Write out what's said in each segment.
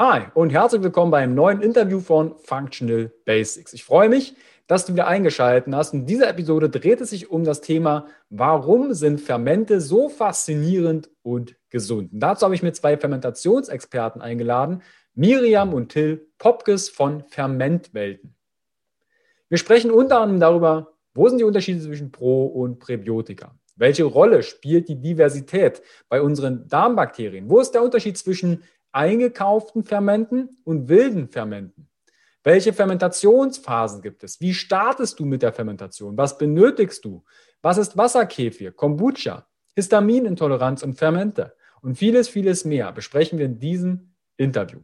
Hi und herzlich willkommen beim neuen Interview von Functional Basics. Ich freue mich, dass du wieder eingeschaltet hast. In dieser Episode dreht es sich um das Thema, warum sind Fermente so faszinierend und gesund? Und dazu habe ich mir zwei Fermentationsexperten eingeladen, Miriam und Till Popkes von Fermentwelten. Wir sprechen unter anderem darüber, wo sind die Unterschiede zwischen Pro- und Präbiotika? Welche Rolle spielt die Diversität bei unseren Darmbakterien? Wo ist der Unterschied zwischen eingekauften Fermenten und wilden Fermenten? Welche Fermentationsphasen gibt es? Wie startest du mit der Fermentation? Was benötigst du? Was ist Wasserkefir, Kombucha, Histaminintoleranz und Fermente? Und vieles, vieles mehr besprechen wir in diesem Interview.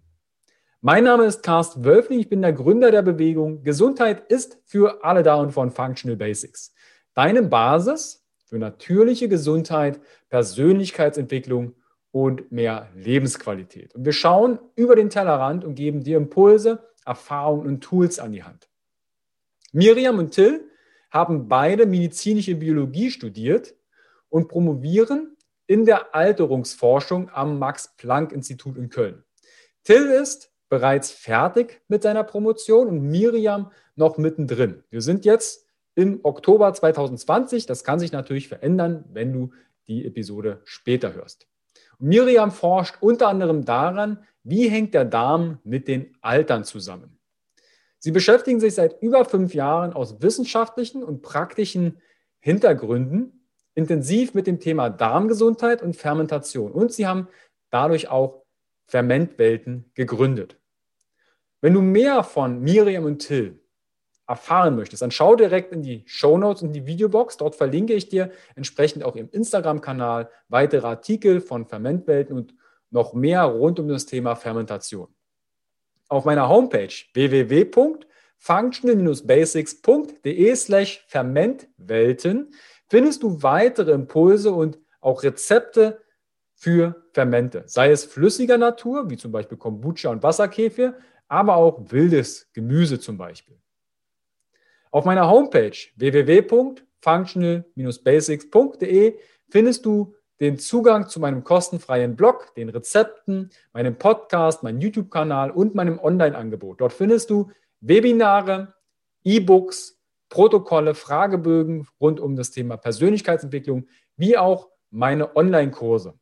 Mein Name ist Carsten Wölfling, ich bin der Gründer der Bewegung Gesundheit ist für alle da und von Functional Basics. Deine Basis für natürliche Gesundheit, Persönlichkeitsentwicklung und mehr Lebensqualität. Und wir schauen über den Tellerrand und geben dir Impulse, Erfahrungen und Tools an die Hand. Miriam und Till haben beide medizinische Biologie studiert und promovieren in der Alterungsforschung am Max-Planck-Institut in Köln. Till ist bereits fertig mit seiner Promotion und Miriam noch mittendrin. Wir sind jetzt im Oktober 2020. Das kann sich natürlich verändern, wenn du die Episode später hörst. Miriam forscht unter anderem daran, wie hängt der Darm mit den Altern zusammen. Sie beschäftigen sich seit über fünf Jahren aus wissenschaftlichen und praktischen Hintergründen intensiv mit dem Thema Darmgesundheit und Fermentation. Und sie haben dadurch auch Fermentwelten gegründet. Wenn du mehr von Miriam und Till erfahren möchtest, dann schau direkt in die Show Notes und die Videobox. Dort verlinke ich dir entsprechend auch im Instagram-Kanal weitere Artikel von Fermentwelten und noch mehr rund um das Thema Fermentation. Auf meiner Homepage www.functional-basics.de slash Fermentwelten findest du weitere Impulse und auch Rezepte für Fermente, sei es flüssiger Natur, wie zum Beispiel Kombucha und Wasserkefir, aber auch wildes Gemüse zum Beispiel. Auf meiner Homepage www.functional-basics.de findest du den Zugang zu meinem kostenfreien Blog, den Rezepten, meinem Podcast, meinem YouTube-Kanal und meinem Online-Angebot. Dort findest du Webinare, E-Books, Protokolle, Fragebögen rund um das Thema Persönlichkeitsentwicklung, wie auch meine Online-Kurse.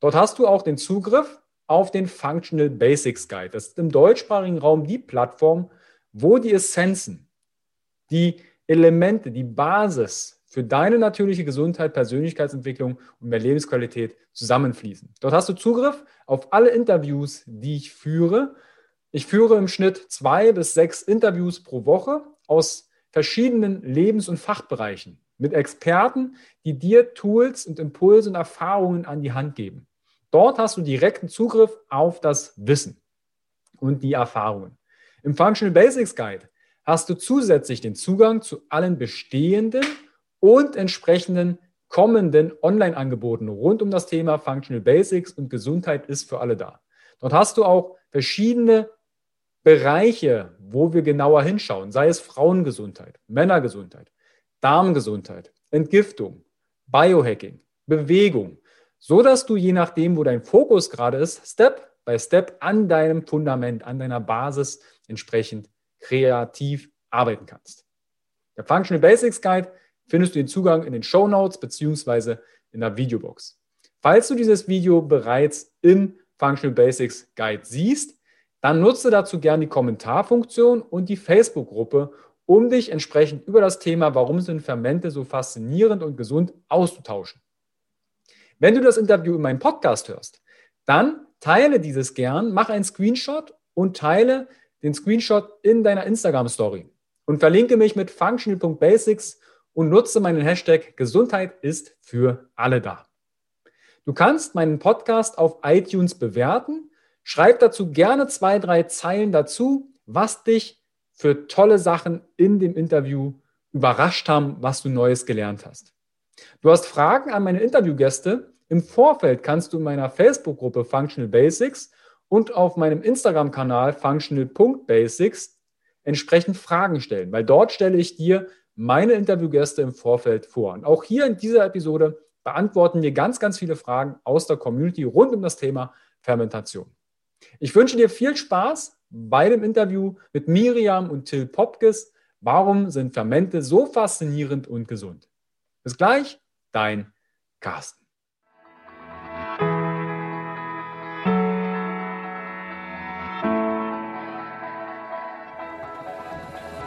Dort hast du auch den Zugriff auf den Functional Basics Guide. Das ist im deutschsprachigen Raum die Plattform, wo die Essenzen die Elemente, die Basis für deine natürliche Gesundheit, Persönlichkeitsentwicklung und mehr Lebensqualität zusammenfließen. Dort hast du Zugriff auf alle Interviews, die ich führe. Ich führe im Schnitt zwei bis sechs Interviews pro Woche aus verschiedenen Lebens- und Fachbereichen mit Experten, die dir Tools und Impulse und Erfahrungen an die Hand geben. Dort hast du direkten Zugriff auf das Wissen und die Erfahrungen. Im Functional Basics Guide hast du zusätzlich den Zugang zu allen bestehenden und entsprechenden kommenden Online-Angeboten rund um das Thema Functional Basics und Gesundheit ist für alle da. Dort hast du auch verschiedene Bereiche, wo wir genauer hinschauen, sei es Frauengesundheit, Männergesundheit, Darmgesundheit, Entgiftung, Biohacking, Bewegung, so dass du je nachdem, wo dein Fokus gerade ist, Step by Step an deinem Fundament, an deiner Basis entsprechend kreativ arbeiten kannst. Der Functional Basics Guide findest du den Zugang in den Show Notes beziehungsweise in der Videobox. Falls du dieses Video bereits im Functional Basics Guide siehst, dann nutze dazu gerne die Kommentarfunktion und die Facebook-Gruppe, um dich entsprechend über das Thema, warum sind Fermente so faszinierend und gesund, auszutauschen. Wenn du das Interview in meinem Podcast hörst, dann teile dieses gern, mach einen Screenshot und teile den Screenshot in deiner Instagram-Story und verlinke mich mit functional.basics und nutze meinen Hashtag Gesundheit ist für alle da. Du kannst meinen Podcast auf iTunes bewerten. Schreib dazu gerne zwei, drei Zeilen dazu, was dich für tolle Sachen in dem Interview überrascht haben, was du Neues gelernt hast. Du hast Fragen an meine Interviewgäste. Im Vorfeld kannst du in meiner Facebook-Gruppe Functional Basics und auf meinem Instagram-Kanal functional.basics entsprechend Fragen stellen, weil dort stelle ich dir meine Interviewgäste im Vorfeld vor. Und auch hier in dieser Episode beantworten wir ganz, ganz viele Fragen aus der Community rund um das Thema Fermentation. Ich wünsche dir viel Spaß bei dem Interview mit Miriam und Till Popkes. Warum sind Fermente so faszinierend und gesund? Bis gleich, dein Carsten.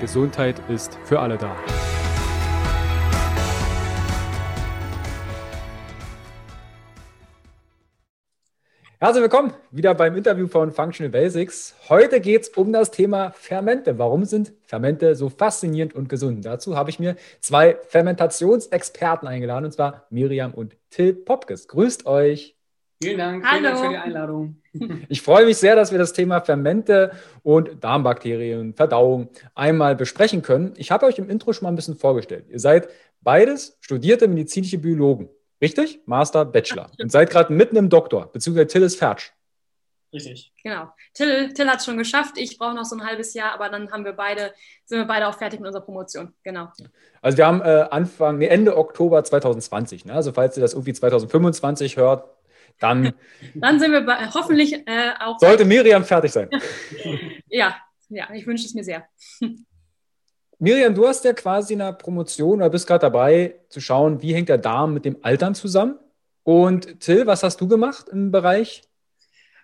Gesundheit ist für alle da. Herzlich willkommen wieder beim Interview von Functional Basics. Heute geht es um das Thema Fermente. Warum sind Fermente so faszinierend und gesund? Dazu habe ich mir zwei Fermentationsexperten eingeladen, und zwar Miriam und Till Popkes. Grüßt euch. Vielen Dank, Hallo. vielen Dank für die Einladung. Ich freue mich sehr, dass wir das Thema Fermente und Darmbakterien, Verdauung einmal besprechen können. Ich habe euch im Intro schon mal ein bisschen vorgestellt. Ihr seid beides studierte medizinische Biologen. Richtig? Master, Bachelor. Und seid gerade mitten im Doktor, beziehungsweise Till ist fertig. Richtig. Genau. Till, Till hat es schon geschafft. Ich brauche noch so ein halbes Jahr, aber dann haben wir beide, sind wir beide auch fertig mit unserer Promotion. Genau. Also wir haben äh, Anfang, nee, Ende Oktober 2020. Ne? Also falls ihr das irgendwie 2025 hört, dann. dann sind wir bei, hoffentlich äh, auch. Sollte Miriam fertig sein. ja, ja, ich wünsche es mir sehr. Miriam, du hast ja quasi in der Promotion oder bist gerade dabei zu schauen, wie hängt der Darm mit dem Altern zusammen. Und Till, was hast du gemacht im Bereich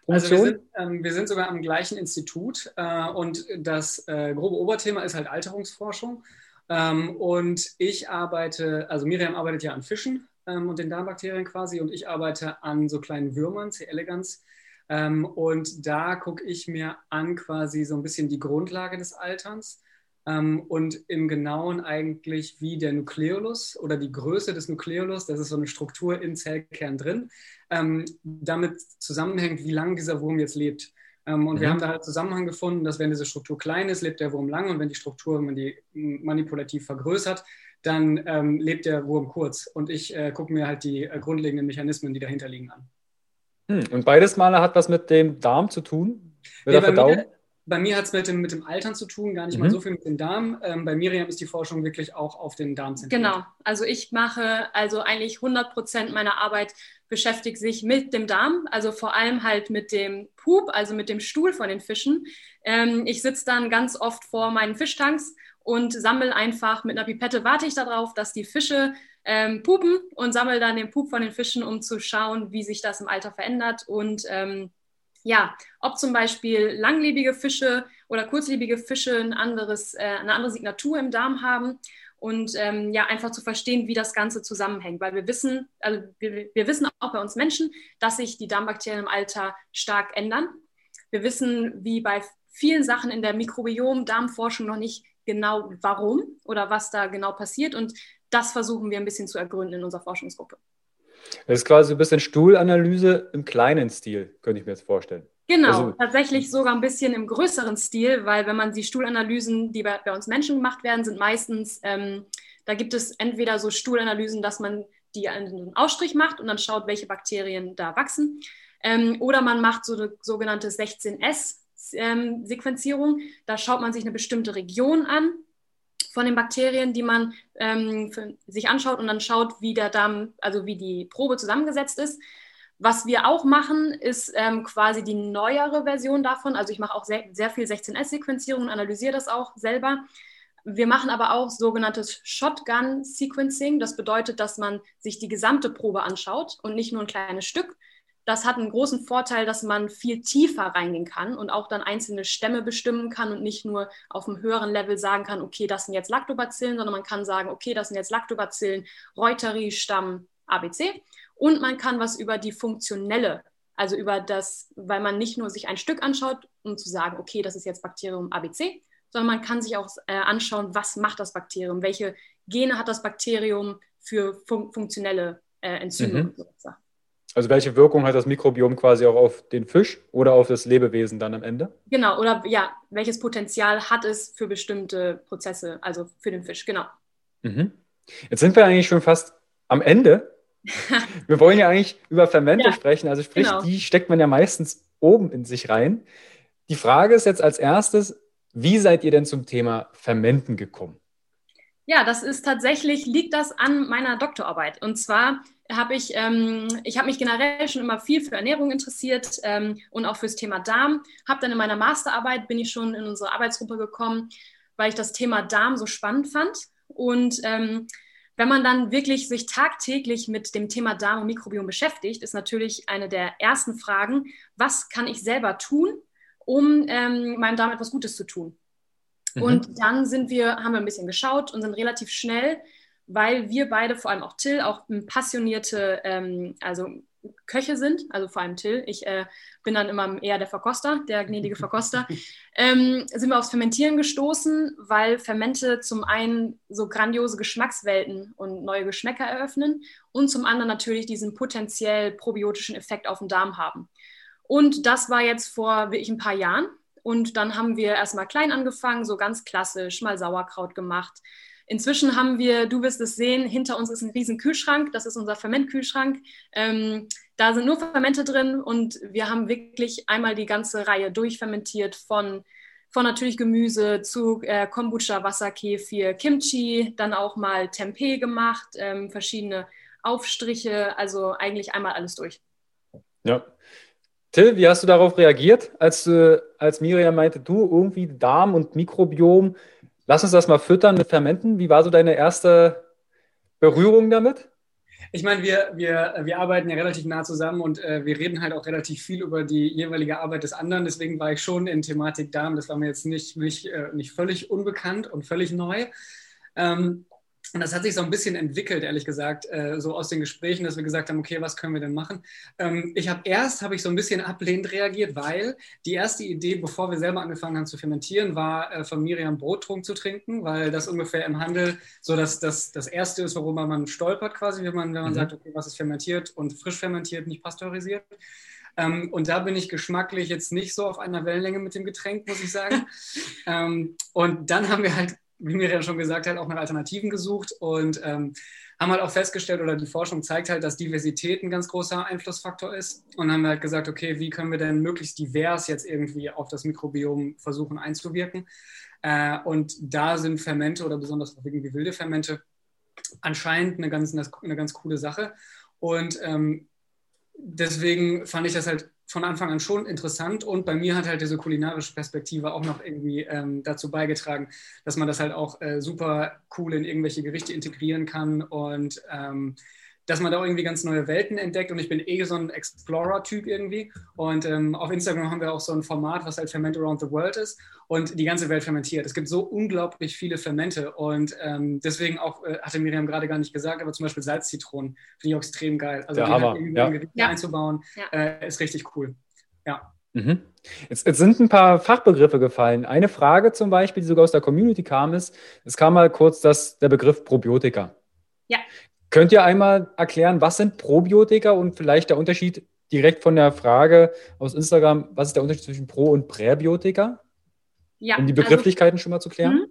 Promotion? Also wir, sind, ähm, wir sind sogar am gleichen Institut äh, und das äh, grobe Oberthema ist halt Alterungsforschung. Ähm, und ich arbeite, also Miriam arbeitet ja an Fischen ähm, und den Darmbakterien quasi und ich arbeite an so kleinen Würmern, C. elegans. Ähm, und da gucke ich mir an quasi so ein bisschen die Grundlage des Alterns ähm, und im Genauen eigentlich wie der Nukleolus oder die Größe des Nukleolus, das ist so eine Struktur im Zellkern drin, ähm, damit zusammenhängt, wie lange dieser Wurm jetzt lebt. Ähm, und mhm. wir haben da halt Zusammenhang gefunden, dass wenn diese Struktur klein ist, lebt der Wurm lang und wenn die Struktur, wenn man die manipulativ vergrößert, dann ähm, lebt der Wurm kurz. Und ich äh, gucke mir halt die äh, grundlegenden Mechanismen, die dahinter liegen, an. Hm. Und beides Mal hat was mit dem Darm zu tun? Mit nee, der Verdauung? Mir, bei mir hat es mit dem, mit dem Altern zu tun, gar nicht mhm. mal so viel mit dem Darm. Ähm, bei Miriam ist die Forschung wirklich auch auf den Darm zentriert. Genau, also ich mache also eigentlich 100 Prozent meiner Arbeit beschäftigt sich mit dem Darm, also vor allem halt mit dem Pup, also mit dem Stuhl von den Fischen. Ähm, ich sitze dann ganz oft vor meinen Fischtanks und sammle einfach mit einer Pipette, warte ich darauf, dass die Fische ähm, pupen und sammle dann den Pup von den Fischen, um zu schauen, wie sich das im Alter verändert und ähm, ja, ob zum Beispiel langlebige Fische oder kurzlebige Fische ein anderes, äh, eine andere Signatur im Darm haben und ähm, ja, einfach zu verstehen, wie das Ganze zusammenhängt. Weil wir wissen, also wir, wir wissen auch bei uns Menschen, dass sich die Darmbakterien im Alter stark ändern. Wir wissen, wie bei vielen Sachen in der Mikrobiom-Darmforschung noch nicht genau warum oder was da genau passiert. Und das versuchen wir ein bisschen zu ergründen in unserer Forschungsgruppe. Das ist quasi ein bisschen Stuhlanalyse im kleinen Stil, könnte ich mir jetzt vorstellen. Genau, also, tatsächlich sogar ein bisschen im größeren Stil, weil wenn man die Stuhlanalysen, die bei, bei uns Menschen gemacht werden, sind meistens, ähm, da gibt es entweder so Stuhlanalysen, dass man die einen Ausstrich macht und dann schaut, welche Bakterien da wachsen. Ähm, oder man macht so eine sogenannte 16S-Sequenzierung. Ähm, da schaut man sich eine bestimmte Region an von den Bakterien, die man ähm, sich anschaut und dann schaut, wie der Darm, also wie die Probe zusammengesetzt ist. Was wir auch machen, ist ähm, quasi die neuere Version davon. Also ich mache auch sehr, sehr viel 16S-Sequenzierung und analysiere das auch selber. Wir machen aber auch sogenanntes Shotgun-Sequencing. Das bedeutet, dass man sich die gesamte Probe anschaut und nicht nur ein kleines Stück, das hat einen großen Vorteil, dass man viel tiefer reingehen kann und auch dann einzelne Stämme bestimmen kann und nicht nur auf einem höheren Level sagen kann, okay, das sind jetzt Lactobacillen, sondern man kann sagen, okay, das sind jetzt Lactobacillen, Reuteri, Stamm, ABC. Und man kann was über die funktionelle, also über das, weil man nicht nur sich ein Stück anschaut, um zu sagen, okay, das ist jetzt Bakterium ABC, sondern man kann sich auch äh, anschauen, was macht das Bakterium, welche Gene hat das Bakterium für fun funktionelle äh, Enzyme mhm. und so Also welche Wirkung hat das Mikrobiom quasi auch auf den Fisch oder auf das Lebewesen dann am Ende? Genau, oder ja, welches Potenzial hat es für bestimmte Prozesse, also für den Fisch, genau. Mhm. Jetzt sind wir eigentlich schon fast am Ende. wir wollen ja eigentlich über Fermente ja, sprechen, also sprich, genau. die steckt man ja meistens oben in sich rein. Die Frage ist jetzt als erstes, wie seid ihr denn zum Thema Fermenten gekommen? Ja, das ist tatsächlich, liegt das an meiner Doktorarbeit. Und zwar habe ich, ähm, ich habe mich generell schon immer viel für Ernährung interessiert ähm, und auch fürs Thema Darm. Habe dann in meiner Masterarbeit, bin ich schon in unsere Arbeitsgruppe gekommen, weil ich das Thema Darm so spannend fand. Und ähm, wenn man dann wirklich sich tagtäglich mit dem Thema Darm und Mikrobiom beschäftigt, ist natürlich eine der ersten Fragen, was kann ich selber tun, um ähm, meinem Darm etwas Gutes zu tun? Mhm. Und dann sind wir, haben wir ein bisschen geschaut und sind relativ schnell, weil wir beide, vor allem auch Till, auch passionierte, ähm, also Köche sind, also vor allem Till. Ich äh, bin dann immer eher der Verkoster, der gnädige Verkoster. ähm, sind wir aufs Fermentieren gestoßen, weil Fermente zum einen so grandiose Geschmackswelten und neue Geschmäcker eröffnen und zum anderen natürlich diesen potenziell probiotischen Effekt auf den Darm haben. Und das war jetzt vor wirklich ein paar Jahren. Und dann haben wir erstmal klein angefangen, so ganz klassisch, mal Sauerkraut gemacht. Inzwischen haben wir, du wirst es sehen, hinter uns ist ein riesen Kühlschrank, das ist unser Fermentkühlschrank. Ähm, da sind nur Fermente drin und wir haben wirklich einmal die ganze Reihe durchfermentiert von, von natürlich Gemüse zu äh, Kombucha, Wasserkefir, Kimchi, dann auch mal Tempeh gemacht, ähm, verschiedene Aufstriche, also eigentlich einmal alles durch. Ja, Till, wie hast du darauf reagiert, als, äh, als Miriam meinte, du irgendwie Darm und Mikrobiom, lass uns das mal füttern mit Fermenten. Wie war so deine erste Berührung damit? Ich meine, wir, wir, wir arbeiten ja relativ nah zusammen und äh, wir reden halt auch relativ viel über die jeweilige Arbeit des anderen. Deswegen war ich schon in Thematik Darm. Das war mir jetzt nicht, nicht, äh, nicht völlig unbekannt und völlig neu. Ähm, und das hat sich so ein bisschen entwickelt, ehrlich gesagt, äh, so aus den Gesprächen, dass wir gesagt haben, okay, was können wir denn machen? Ähm, ich habe erst, habe ich so ein bisschen ablehnend reagiert, weil die erste Idee, bevor wir selber angefangen haben zu fermentieren, war äh, von Miriam Brottrunk zu trinken, weil das ungefähr im Handel so das, das, das Erste ist, worüber man stolpert quasi, wenn man, wenn man mhm. sagt, okay, was ist fermentiert und frisch fermentiert, nicht pasteurisiert. Ähm, und da bin ich geschmacklich jetzt nicht so auf einer Wellenlänge mit dem Getränk, muss ich sagen. ähm, und dann haben wir halt wie mir ja schon gesagt hat, auch nach Alternativen gesucht und ähm, haben halt auch festgestellt, oder die Forschung zeigt halt, dass Diversität ein ganz großer Einflussfaktor ist. Und haben halt gesagt, okay, wie können wir denn möglichst divers jetzt irgendwie auf das Mikrobiom versuchen einzuwirken? Äh, und da sind Fermente oder besonders auch irgendwie wilde Fermente anscheinend eine ganz, eine ganz coole Sache. Und ähm, deswegen fand ich das halt von Anfang an schon interessant. Und bei mir hat halt diese kulinarische Perspektive auch noch irgendwie ähm, dazu beigetragen, dass man das halt auch äh, super cool in irgendwelche Gerichte integrieren kann. Und ähm, dass man da irgendwie ganz neue Welten entdeckt und ich bin eh so ein Explorer-Typ irgendwie und ähm, auf Instagram haben wir auch so ein Format, was halt Ferment Around the World ist und die ganze Welt fermentiert. Es gibt so unglaublich viele Fermente und ähm, deswegen auch, äh, hatte Miriam gerade gar nicht gesagt, aber zum Beispiel Salzzitronen finde ich auch extrem geil. Also Der die Hammer. halt irgendwie Ja. einzubauen, Ja. äh, ist richtig cool. Ja. Mhm. Jetzt, jetzt sind ein paar Fachbegriffe gefallen. Eine Frage zum Beispiel, die sogar aus der Community kam, ist, es kam mal kurz das, der Begriff Probiotika. Könnt ihr einmal erklären, was sind Probiotika und vielleicht der Unterschied direkt von der Frage aus Instagram, was ist der Unterschied zwischen Pro- und Präbiotika? Ja, Um die also- Begrifflichkeiten schon mal zu klären. Mhm.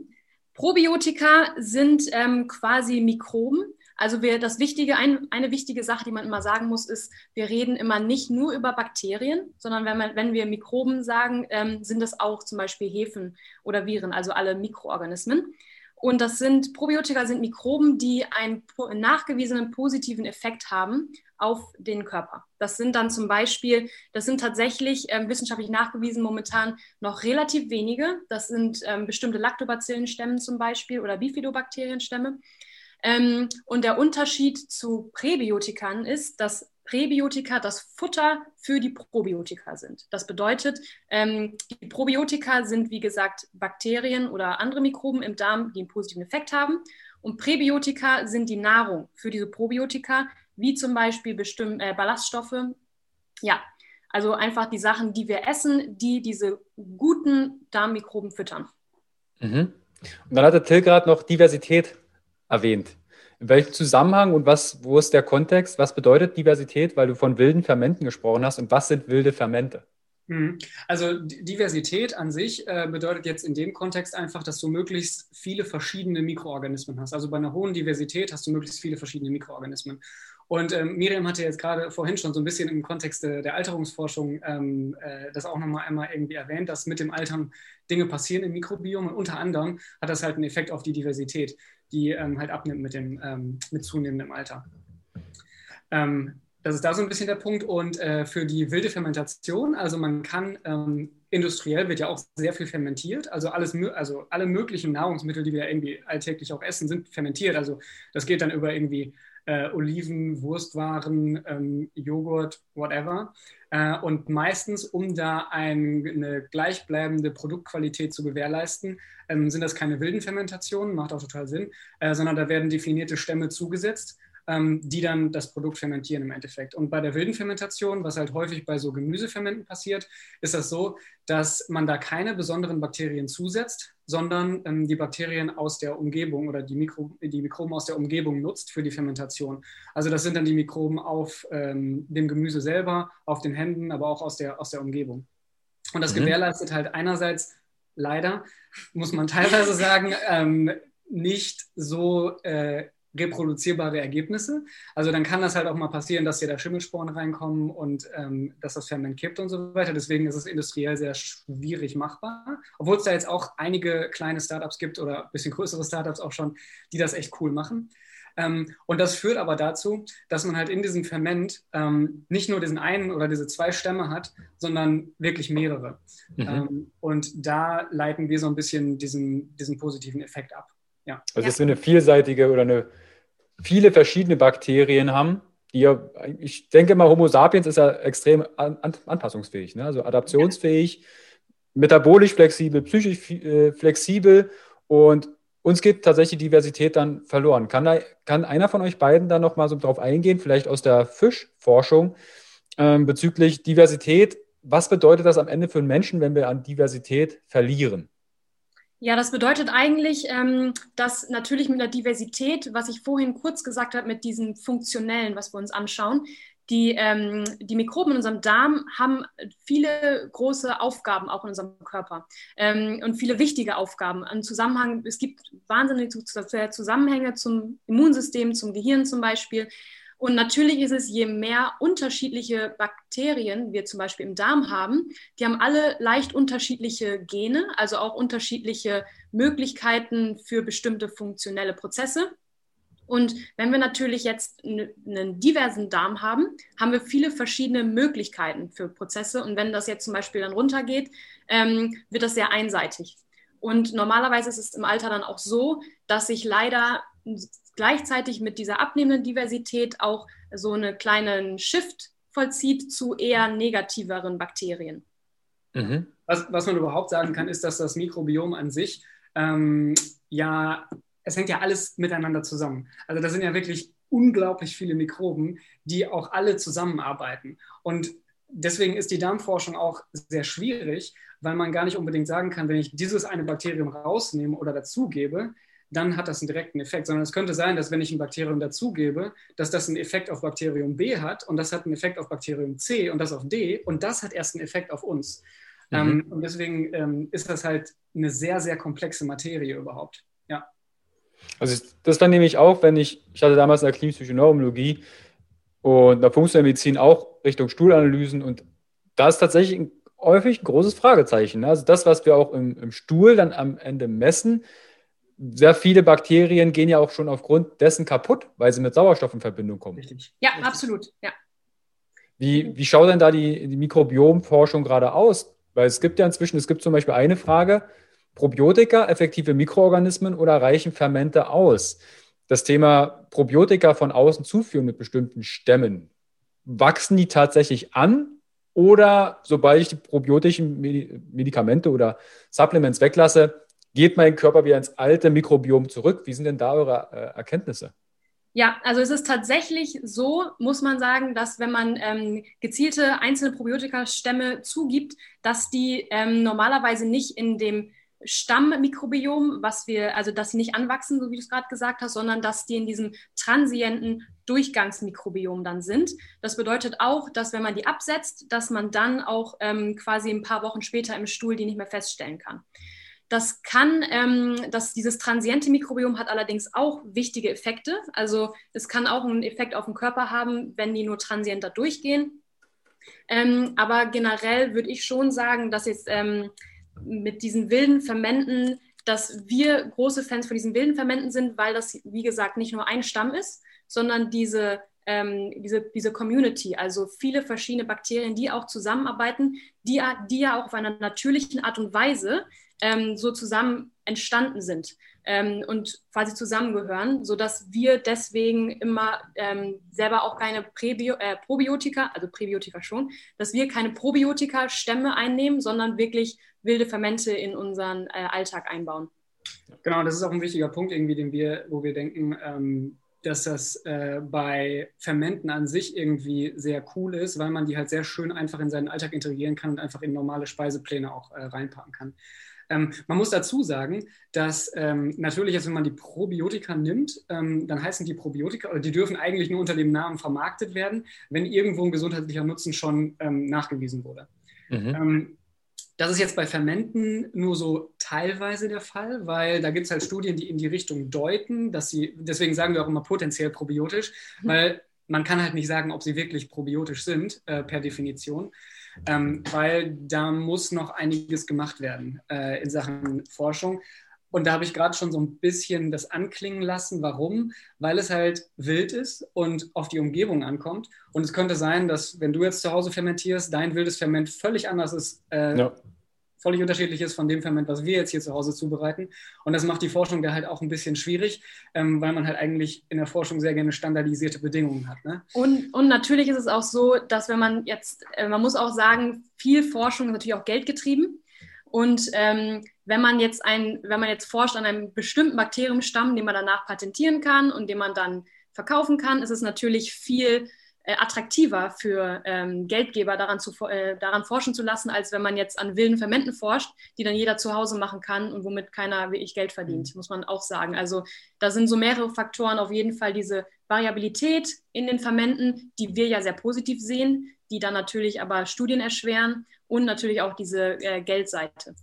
Probiotika sind ähm, quasi Mikroben. Also wir, das Wichtige, ein, eine wichtige Sache, die man immer sagen muss, ist, wir reden immer nicht nur über Bakterien, sondern wenn, man, wenn wir Mikroben sagen, ähm, sind das auch zum Beispiel Hefen oder Viren, also alle Mikroorganismen. Und das sind, Probiotika sind Mikroben, die einen nachgewiesenen positiven Effekt haben auf den Körper. Das sind dann zum Beispiel, das sind tatsächlich ähm, wissenschaftlich nachgewiesen momentan noch relativ wenige. Das sind ähm, bestimmte Lactobacillenstämme zum Beispiel oder Bifidobakterienstämme. Ähm, und der Unterschied zu Präbiotikern ist, dass Präbiotika das Futter für die Probiotika sind. Das bedeutet, ähm, die Probiotika sind, wie gesagt, Bakterien oder andere Mikroben im Darm, die einen positiven Effekt haben. Und Präbiotika sind die Nahrung für diese Probiotika, wie zum Beispiel bestimmte äh, Ballaststoffe. Ja, also einfach die Sachen, die wir essen, die diese guten Darmmikroben füttern. Mhm. Und dann hatte Till gerade noch Diversität erwähnt. In welchem Zusammenhang und was, wo ist der Kontext? Was bedeutet Diversität, weil du von wilden Fermenten gesprochen hast und was sind wilde Fermente? Mhm. Also Diversität an sich äh, bedeutet jetzt in dem Kontext einfach, dass du möglichst viele verschiedene Mikroorganismen hast. Also bei einer hohen Diversität hast du möglichst viele verschiedene Mikroorganismen. Und ähm, Miriam hatte jetzt gerade vorhin schon so ein bisschen im Kontext der, der Alterungsforschung ähm, äh, das auch nochmal einmal irgendwie erwähnt, dass mit dem Altern Dinge passieren im Mikrobiom und unter anderem hat das halt einen Effekt auf die Diversität, die ähm, halt abnimmt mit, dem, ähm, mit zunehmendem Alter. Ähm, das ist da so ein bisschen der Punkt. Und äh, für die wilde Fermentation, also man kann ähm, industriell wird ja auch sehr viel fermentiert. Also alles, also alle möglichen Nahrungsmittel, die wir irgendwie alltäglich auch essen, sind fermentiert. Also das geht dann über irgendwie äh, Oliven, Wurstwaren, ähm, Joghurt, whatever. Äh, und meistens, um da ein, eine gleichbleibende Produktqualität zu gewährleisten, ähm, sind das keine wilden Fermentationen, macht auch total Sinn, äh, sondern da werden definierte Stämme zugesetzt ähm, die dann das Produkt fermentieren im Endeffekt. Und bei der wilden Fermentation, was halt häufig bei so Gemüsefermenten passiert, ist das so, dass man da keine besonderen Bakterien zusetzt, sondern ähm, die Bakterien aus der Umgebung oder die, Mikro die Mikroben aus der Umgebung nutzt für die Fermentation. Also das sind dann die Mikroben auf ähm, dem Gemüse selber, auf den Händen, aber auch aus der, aus der Umgebung. Und das mhm. gewährleistet halt einerseits leider, muss man teilweise sagen, ähm, nicht so äh, reproduzierbare Ergebnisse. Also dann kann das halt auch mal passieren, dass hier da Schimmelsporen reinkommen und ähm, dass das Ferment kippt und so weiter. Deswegen ist es industriell sehr schwierig machbar. Obwohl es da jetzt auch einige kleine Startups gibt oder ein bisschen größere Startups auch schon, die das echt cool machen. Ähm, und das führt aber dazu, dass man halt in diesem Ferment ähm, nicht nur diesen einen oder diese zwei Stämme hat, sondern wirklich mehrere. Mhm. Ähm, und da leiten wir so ein bisschen diesen, diesen positiven Effekt ab. Ja. Also, dass wir eine vielseitige oder eine viele verschiedene Bakterien haben, die ja, ich denke mal, Homo sapiens ist ja extrem an, an, anpassungsfähig, ne? also adaptionsfähig, ja. metabolisch flexibel, psychisch äh, flexibel und uns geht tatsächlich Diversität dann verloren. Kann, da, kann einer von euch beiden da nochmal so drauf eingehen, vielleicht aus der Fischforschung ähm, bezüglich Diversität? Was bedeutet das am Ende für einen Menschen, wenn wir an Diversität verlieren? Ja, das bedeutet eigentlich, ähm, dass natürlich mit der Diversität, was ich vorhin kurz gesagt habe, mit diesem Funktionellen, was wir uns anschauen, die, ähm, die Mikroben in unserem Darm haben viele große Aufgaben auch in unserem Körper ähm, und viele wichtige Aufgaben. Ein Zusammenhang, es gibt wahnsinnige Zusammenhänge zum Immunsystem, zum Gehirn zum Beispiel. Und natürlich ist es, je mehr unterschiedliche Bakterien wir zum Beispiel im Darm haben, die haben alle leicht unterschiedliche Gene, also auch unterschiedliche Möglichkeiten für bestimmte funktionelle Prozesse. Und wenn wir natürlich jetzt einen diversen Darm haben, haben wir viele verschiedene Möglichkeiten für Prozesse. Und wenn das jetzt zum Beispiel dann runtergeht, ähm, wird das sehr einseitig. Und normalerweise ist es im Alter dann auch so, dass sich leider gleichzeitig mit dieser abnehmenden Diversität auch so einen kleinen Shift vollzieht zu eher negativeren Bakterien. Mhm. Was, was, man überhaupt sagen kann, ist, dass das Mikrobiom an sich ähm, ja, es hängt ja alles miteinander zusammen. Also da sind ja wirklich unglaublich viele Mikroben, die auch alle zusammenarbeiten. Und deswegen ist die Darmforschung auch sehr schwierig, weil man gar nicht unbedingt sagen kann, wenn ich dieses eine Bakterium rausnehme oder dazugebe, dann hat das einen direkten Effekt, sondern es könnte sein, dass wenn ich ein Bakterium dazugebe, dass das einen Effekt auf Bakterium B hat und das hat einen Effekt auf Bakterium C und das auf D und das hat erst einen Effekt auf uns. Mhm. Ähm, und deswegen ähm, ist das halt eine sehr, sehr komplexe Materie überhaupt. Ja. Also das dann nehme ich auch, wenn ich, ich hatte damals eine klinische Neurologie und in der Funktionalmedizin auch Richtung Stuhlanalysen und da ist tatsächlich häufig ein großes Fragezeichen. Also das, was wir auch im, im Stuhl dann am Ende messen, sehr viele Bakterien gehen ja auch schon aufgrund dessen kaputt, weil sie mit Sauerstoff in Verbindung kommen. Richtig. Ja, Richtig. absolut. Ja. Wie, wie schaut denn da die, die Mikrobiomforschung gerade aus? Weil es gibt ja inzwischen, es gibt zum Beispiel eine Frage, Probiotika, effektive Mikroorganismen oder reichen Fermente aus? Das Thema Probiotika von außen zuführen mit bestimmten Stämmen. Wachsen die tatsächlich an oder sobald ich die probiotischen Medikamente oder Supplements weglasse, geht mein Körper wieder ins alte Mikrobiom zurück. Wie sind denn da eure äh, Erkenntnisse? Ja, also es ist tatsächlich so, muss man sagen, dass wenn man ähm, gezielte einzelne Probiotika-Stämme zugibt, dass die ähm, normalerweise nicht in dem Stammmikrobiom, was wir, also dass sie nicht anwachsen, so wie du es gerade gesagt hast, sondern dass die in diesem transienten Durchgangsmikrobiom dann sind. Das bedeutet auch, dass wenn man die absetzt, dass man dann auch ähm, quasi ein paar Wochen später im Stuhl die nicht mehr feststellen kann. Das kann, ähm, das, dieses transiente Mikrobiom hat allerdings auch wichtige Effekte. Also es kann auch einen Effekt auf den Körper haben, wenn die nur transienter durchgehen. Ähm, aber generell würde ich schon sagen, dass jetzt ähm, mit diesen wilden Fermenten, dass wir große Fans von diesen wilden Fermenten sind, weil das, wie gesagt, nicht nur ein Stamm ist, sondern diese, ähm, diese, diese Community, also viele verschiedene Bakterien, die auch zusammenarbeiten, die, die ja auch auf einer natürlichen Art und Weise ähm, so zusammen entstanden sind ähm, und quasi zusammengehören, sodass wir deswegen immer ähm, selber auch keine Präbio äh, Probiotika, also Präbiotika schon, dass wir keine Probiotika-Stämme einnehmen, sondern wirklich wilde Fermente in unseren äh, Alltag einbauen. Genau, das ist auch ein wichtiger Punkt, irgendwie, den wir, wo wir denken, ähm, dass das äh, bei Fermenten an sich irgendwie sehr cool ist, weil man die halt sehr schön einfach in seinen Alltag integrieren kann und einfach in normale Speisepläne auch äh, reinpacken kann. Ähm, man muss dazu sagen, dass ähm, natürlich, jetzt, wenn man die Probiotika nimmt, ähm, dann heißen die Probiotika, oder die dürfen eigentlich nur unter dem Namen vermarktet werden, wenn irgendwo ein gesundheitlicher Nutzen schon ähm, nachgewiesen wurde. Mhm. Ähm, das ist jetzt bei Fermenten nur so teilweise der Fall, weil da gibt es halt Studien, die in die Richtung deuten, dass sie, deswegen sagen wir auch immer potenziell probiotisch, mhm. weil man kann halt nicht sagen, ob sie wirklich probiotisch sind, äh, per Definition ähm, weil da muss noch einiges gemacht werden äh, in Sachen Forschung. Und da habe ich gerade schon so ein bisschen das anklingen lassen. Warum? Weil es halt wild ist und auf die Umgebung ankommt. Und es könnte sein, dass wenn du jetzt zu Hause fermentierst, dein wildes Ferment völlig anders ist äh, ja völlig unterschiedlich ist von dem Ferment, was wir jetzt hier zu Hause zubereiten. Und das macht die Forschung da halt auch ein bisschen schwierig, ähm, weil man halt eigentlich in der Forschung sehr gerne standardisierte Bedingungen hat. Ne? Und, und natürlich ist es auch so, dass wenn man jetzt, äh, man muss auch sagen, viel Forschung ist natürlich auch geldgetrieben. Und ähm, wenn man jetzt ein, wenn man jetzt forscht an einem bestimmten Bakteriumstamm, den man danach patentieren kann und den man dann verkaufen kann, ist es natürlich viel attraktiver für ähm, Geldgeber daran, zu, äh, daran forschen zu lassen, als wenn man jetzt an wilden Fermenten forscht, die dann jeder zu Hause machen kann und womit keiner wirklich Geld verdient, mhm. muss man auch sagen. Also da sind so mehrere Faktoren, auf jeden Fall diese Variabilität in den Fermenten, die wir ja sehr positiv sehen, die dann natürlich aber Studien erschweren und natürlich auch diese äh, Geldseite.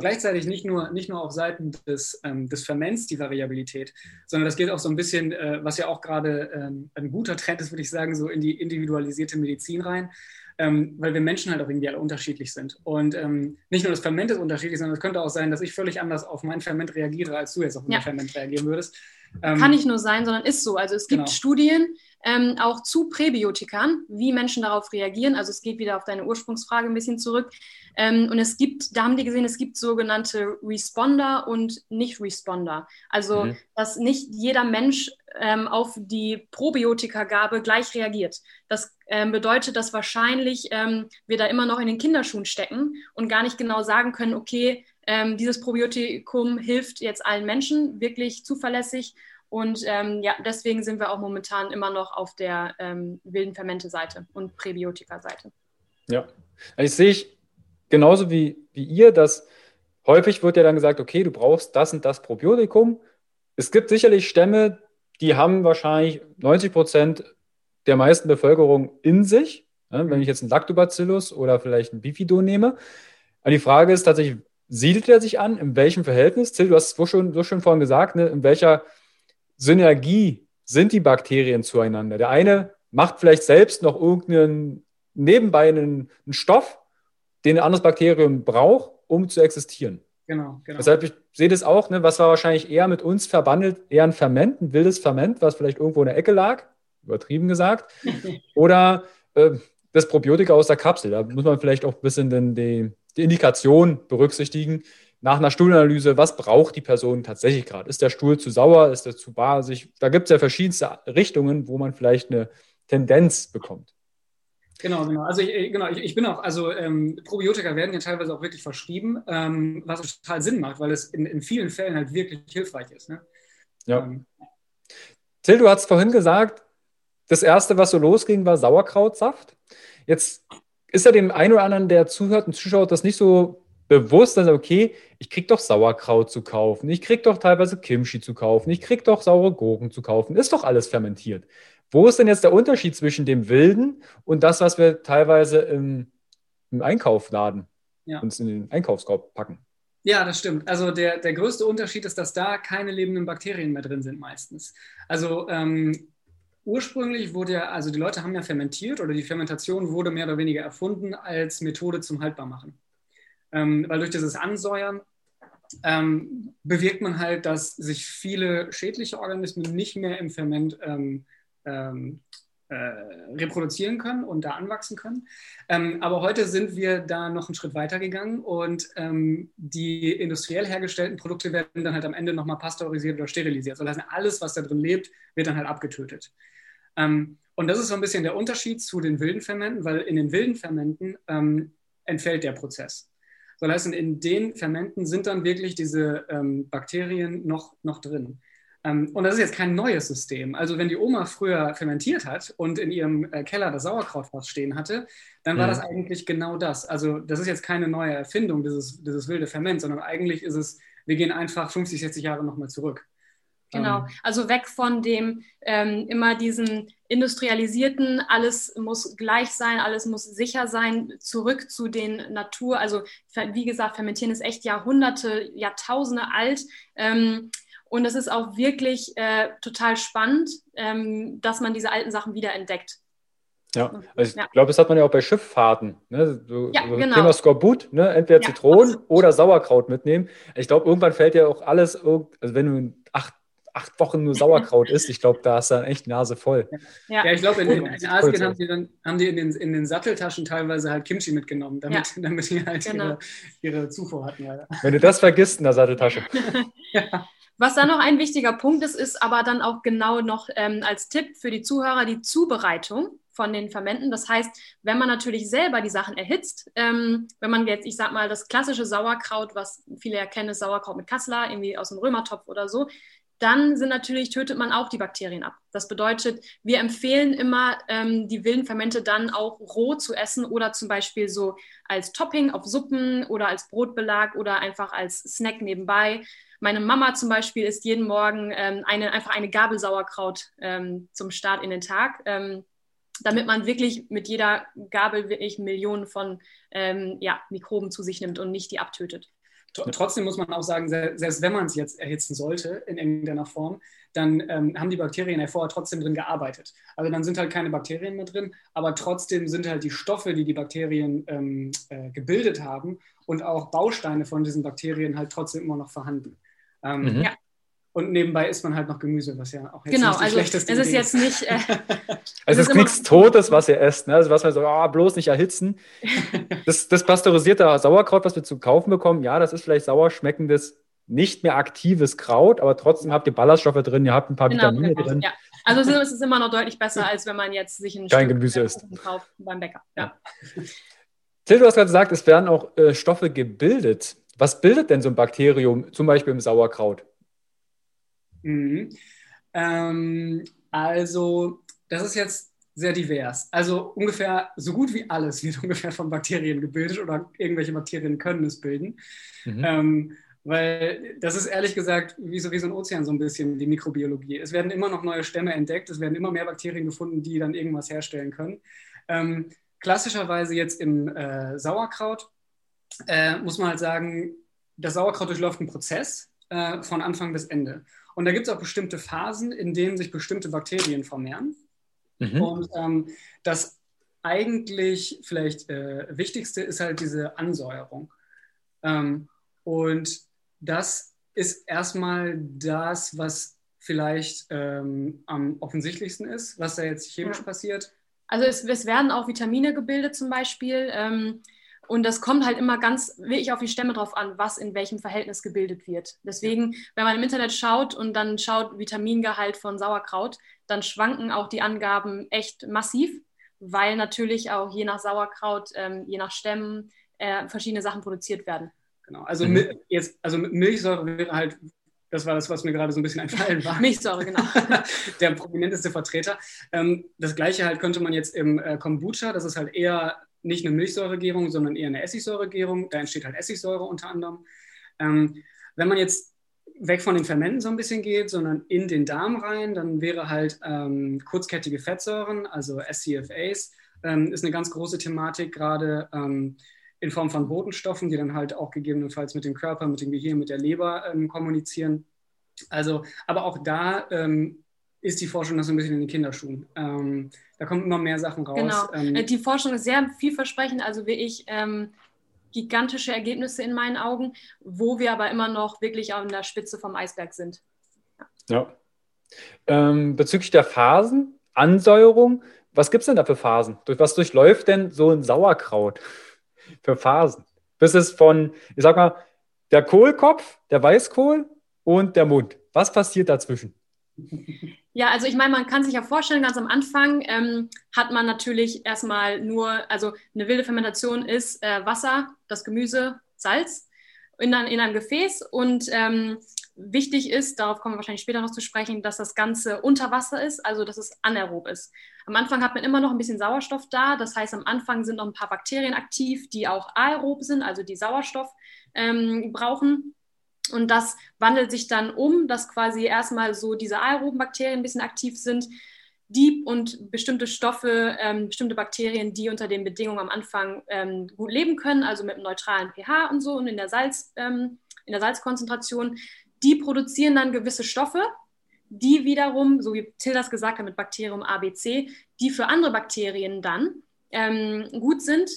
Gleichzeitig nicht nur, nicht nur auf Seiten des, ähm, des Ferments die Variabilität, sondern das geht auch so ein bisschen, äh, was ja auch gerade ähm, ein guter Trend ist, würde ich sagen, so in die individualisierte Medizin rein. Ähm, weil wir Menschen halt auch irgendwie alle unterschiedlich sind. Und ähm, nicht nur das Ferment ist unterschiedlich, sondern es könnte auch sein, dass ich völlig anders auf mein Ferment reagiere, als du jetzt auf mein ja. Ferment reagieren würdest. Ähm, Kann nicht nur sein, sondern ist so. Also es gibt genau. Studien, ähm, auch zu Präbiotikern, wie Menschen darauf reagieren. Also es geht wieder auf deine Ursprungsfrage ein bisschen zurück. Ähm, und es gibt, da haben die gesehen, es gibt sogenannte Responder und Nicht-Responder. Also mhm. dass nicht jeder Mensch ähm, auf die Probiotikagabe gleich reagiert. Das ähm, bedeutet, dass wahrscheinlich ähm, wir da immer noch in den Kinderschuhen stecken und gar nicht genau sagen können, okay, ähm, dieses Probiotikum hilft jetzt allen Menschen wirklich zuverlässig und ähm, ja, deswegen sind wir auch momentan immer noch auf der ähm, wilden Fermente-Seite und Präbiotika-Seite. Ja, also ich sehe genauso wie, wie ihr, dass häufig wird ja dann gesagt, okay, du brauchst das und das Probiotikum. Es gibt sicherlich Stämme, die haben wahrscheinlich 90 Prozent der meisten Bevölkerung in sich. Ja, wenn ich jetzt einen Lactobacillus oder vielleicht einen Bifido nehme. Aber die Frage ist tatsächlich, siedelt er sich an? In welchem Verhältnis? Till, du hast es so schon, so schon vorhin gesagt, ne? in welcher Synergie sind die Bakterien zueinander. Der eine macht vielleicht selbst noch irgendeinen nebenbei einen, einen Stoff, den ein anderes Bakterium braucht, um zu existieren. Genau, genau. Deshalb ich sehe das auch, ne, was war wahrscheinlich eher mit uns verbandelt, eher ein Ferment, ein wildes Ferment, was vielleicht irgendwo in der Ecke lag, übertrieben gesagt, oder äh, das Probiotika aus der Kapsel. Da muss man vielleicht auch ein bisschen den, die, die Indikation berücksichtigen nach einer Stuhlanalyse, was braucht die Person tatsächlich gerade? Ist der Stuhl zu sauer? Ist er zu basig? Da gibt es ja verschiedenste Richtungen, wo man vielleicht eine Tendenz bekommt. Genau, genau. Also ich, genau, ich, ich bin auch, also ähm, Probiotika werden ja teilweise auch wirklich verschrieben, ähm, was total Sinn macht, weil es in, in vielen Fällen halt wirklich hilfreich ist. Ne? Ja. Ähm. Till, du hast vorhin gesagt, das erste, was so losging, war Sauerkrautsaft. Jetzt ist ja dem einen oder anderen, der zuhört und zuschaut, das nicht so bewusst, also okay, ich kriege doch Sauerkraut zu kaufen, ich kriege doch teilweise Kimchi zu kaufen, ich kriege doch saure Gurken zu kaufen, ist doch alles fermentiert. Wo ist denn jetzt der Unterschied zwischen dem Wilden und das, was wir teilweise im, im Einkaufladen ja. uns in den Einkaufskorb packen? Ja, das stimmt. Also der, der größte Unterschied ist, dass da keine lebenden Bakterien mehr drin sind meistens. Also ähm, ursprünglich wurde ja, also die Leute haben ja fermentiert oder die Fermentation wurde mehr oder weniger erfunden als Methode zum Haltbarmachen ähm, weil durch dieses Ansäuern ähm, bewirkt man halt, dass sich viele schädliche Organismen nicht mehr im Ferment ähm, ähm äh, reproduzieren können und da anwachsen können. Ähm, aber heute sind wir da noch einen Schritt weiter gegangen und ähm, die industriell hergestellten Produkte werden dann halt am Ende nochmal pasteurisiert oder sterilisiert. Das heißt, alles, was da drin lebt, wird dann halt abgetötet. Und das ist so ein bisschen der Unterschied zu den wilden Fermenten, weil in den wilden Fermenten entfällt der Prozess soll heißen, in den Fermenten sind dann wirklich diese ähm, Bakterien noch, noch drin. Ähm, und das ist jetzt kein neues System. Also wenn die Oma früher fermentiert hat und in ihrem äh, Keller das Sauerkrautfass stehen hatte, dann war mhm. das eigentlich genau das. Also das ist jetzt keine neue Erfindung, dieses, dieses wilde Ferment, sondern eigentlich ist es, wir gehen einfach 50, 60 Jahre nochmal zurück. Genau, ähm. also weg von dem ähm, immer diesen industrialisierten, alles muss gleich sein, alles muss sicher sein, zurück zu den Natur. Also wie gesagt, Fermentieren ist echt Jahrhunderte, Jahrtausende alt. Ähm, und es ist auch wirklich äh, total spannend, ähm, dass man diese alten Sachen wieder entdeckt. Ja, also ich ja. glaube, das hat man ja auch bei Schifffahrten. Ne? So, ja, so genau. Thema Skorbut, ne? entweder ja, Zitronen oder Sauerkraut mitnehmen. Ich glaube, irgendwann fällt ja auch alles, also wenn du acht Wochen nur Sauerkraut isst, ich glaube, da ist dann echt Nase voll. Ja, ja ich glaube, in, in, in, Asien haben die, dann, haben die in, den, in den Satteltaschen teilweise halt Kimchi mitgenommen, damit, ja. damit die halt genau. ihre, ihre Zufuhr hatten. Ja. Wenn du das vergisst in der Satteltasche. ja. Was dann noch ein wichtiger Punkt ist, ist aber dann auch genau noch ähm, als Tipp für die Zuhörer die Zubereitung von den Fermenten. Das heißt, wenn man natürlich selber die Sachen erhitzt, ähm, wenn man jetzt, ich sag mal, das klassische Sauerkraut, was viele erkennen, ist Sauerkraut mit Kassler, irgendwie aus dem Römertopf oder so, dann sind natürlich, tötet man auch die Bakterien ab. Das bedeutet, wir empfehlen immer, ähm, die wilden Fermente dann auch roh zu essen oder zum Beispiel so als Topping auf Suppen oder als Brotbelag oder einfach als Snack nebenbei. Meine Mama zum Beispiel isst jeden Morgen ähm, eine, einfach eine Gabel Sauerkraut ähm, zum Start in den Tag, ähm, damit man wirklich mit jeder Gabel wirklich Millionen von ähm, ja, Mikroben zu sich nimmt und nicht die abtötet. Trotzdem muss man auch sagen, selbst wenn man es jetzt erhitzen sollte in irgendeiner Form, dann ähm, haben die Bakterien ja vorher trotzdem drin gearbeitet. Also dann sind halt keine Bakterien mehr drin, aber trotzdem sind halt die Stoffe, die die Bakterien ähm, äh, gebildet haben und auch Bausteine von diesen Bakterien halt trotzdem immer noch vorhanden. Ähm, mhm. Ja. Und nebenbei isst man halt noch Gemüse, was ja auch jetzt genau, nicht also schlechteste es ist Idee jetzt nicht. Äh, also es ist, ist nichts Totes, was ihr esst. Ne? Also was man so, oh, bloß nicht erhitzen. das, das pasteurisierte Sauerkraut, was wir zu kaufen bekommen, ja, das ist vielleicht sauer schmeckendes, nicht mehr aktives Kraut, aber trotzdem habt ihr Ballaststoffe drin, ihr habt ein paar genau, Vitamine genau, drin. Ja. Also es ist immer noch deutlich besser, als wenn man jetzt sich ein Kein Stück Gemüse isst. kauft beim Bäcker. Ja. Till, du hast gerade gesagt, es werden auch äh, Stoffe gebildet. Was bildet denn so ein Bakterium, zum Beispiel im Sauerkraut? Mhm. Ähm, also, das ist jetzt sehr divers. Also ungefähr so gut wie alles wird ungefähr von Bakterien gebildet oder irgendwelche Bakterien können es bilden. Mhm. Ähm, weil das ist ehrlich gesagt wie so, wie so ein Ozean so ein bisschen die Mikrobiologie. Es werden immer noch neue Stämme entdeckt, es werden immer mehr Bakterien gefunden, die dann irgendwas herstellen können. Ähm, klassischerweise jetzt im äh, Sauerkraut äh, muss man halt sagen, das Sauerkraut durchläuft einen Prozess äh, von Anfang bis Ende. Und da gibt es auch bestimmte Phasen, in denen sich bestimmte Bakterien vermehren. Mhm. Und ähm, das eigentlich vielleicht äh, Wichtigste ist halt diese Ansäuerung. Ähm, und das ist erstmal das, was vielleicht ähm, am offensichtlichsten ist, was da jetzt chemisch ja. passiert. Also es, es, werden auch Vitamine gebildet zum Beispiel. Ähm, und das kommt halt immer ganz wirklich auf die Stämme drauf an, was in welchem Verhältnis gebildet wird. Deswegen, wenn man im Internet schaut und dann schaut Vitamingehalt von Sauerkraut, dann schwanken auch die Angaben echt massiv, weil natürlich auch je nach Sauerkraut, ähm, je nach Stämmen äh, verschiedene Sachen produziert werden. Genau, also, mhm. jetzt, also Milchsäure wäre halt das war das, was mir gerade so ein bisschen entfallen war. Milchsäure, genau. Der prominenteste Vertreter. Ähm, das gleiche halt könnte man jetzt im äh, Kombucha, das ist halt eher nicht eine Milchsäuregärung, sondern eher eine Essigsäuregärung. Da entsteht halt Essigsäure unter anderem. Ähm, wenn man jetzt weg von den Fermenten so ein bisschen geht, sondern in den Darm rein, dann wäre halt ähm, kurzkettige Fettsäuren, also SCFAs, ähm, ist eine ganz große Thematik, gerade ähm, in Form von Botenstoffen, die dann halt auch gegebenenfalls mit dem Körper, mit dem Gehirn, mit der Leber ähm, kommunizieren. Also, aber auch da ähm, ist die Forschung noch so ein bisschen in den Kinderschuhen. Ähm, da kommen immer mehr Sachen raus. Genau. Ähm, äh, die Forschung ist sehr vielversprechend, also wie ich ähm, gigantische Ergebnisse in meinen Augen, wo wir aber immer noch wirklich an der Spitze vom Eisberg sind. Ja. ja. Ähm, bezüglich der Phasen, Ansäuerung, was gibt es denn da für Phasen? Durch was durchläuft denn so ein Sauerkraut für Phasen? Bis es von, ich sag mal, der Kohlkopf, der Weißkohl und der Mund. Was passiert dazwischen? Ja, also ich meine, man kann sich ja vorstellen, ganz am Anfang ähm, hat man natürlich erstmal nur, also eine wilde Fermentation ist äh, Wasser, das Gemüse, Salz in, in einem Gefäß und ähm, wichtig ist, darauf kommen wir wahrscheinlich später noch zu sprechen, dass das Ganze unter Wasser ist, also dass es anaerob ist. Am Anfang hat man immer noch ein bisschen Sauerstoff da, das heißt, am Anfang sind noch ein paar Bakterien aktiv, die auch aerob sind, also die Sauerstoff ähm, brauchen. Und das wandelt sich dann um, dass quasi erstmal so diese aeroben Bakterien ein bisschen aktiv sind, die und bestimmte Stoffe, ähm, bestimmte Bakterien, die unter den Bedingungen am Anfang ähm, gut leben können, also mit einem neutralen pH und so und in der, Salz, ähm, in der Salzkonzentration, die produzieren dann gewisse Stoffe, die wiederum, so wie Till das gesagt hat mit Bakterium ABC, die für andere Bakterien dann ähm, gut sind.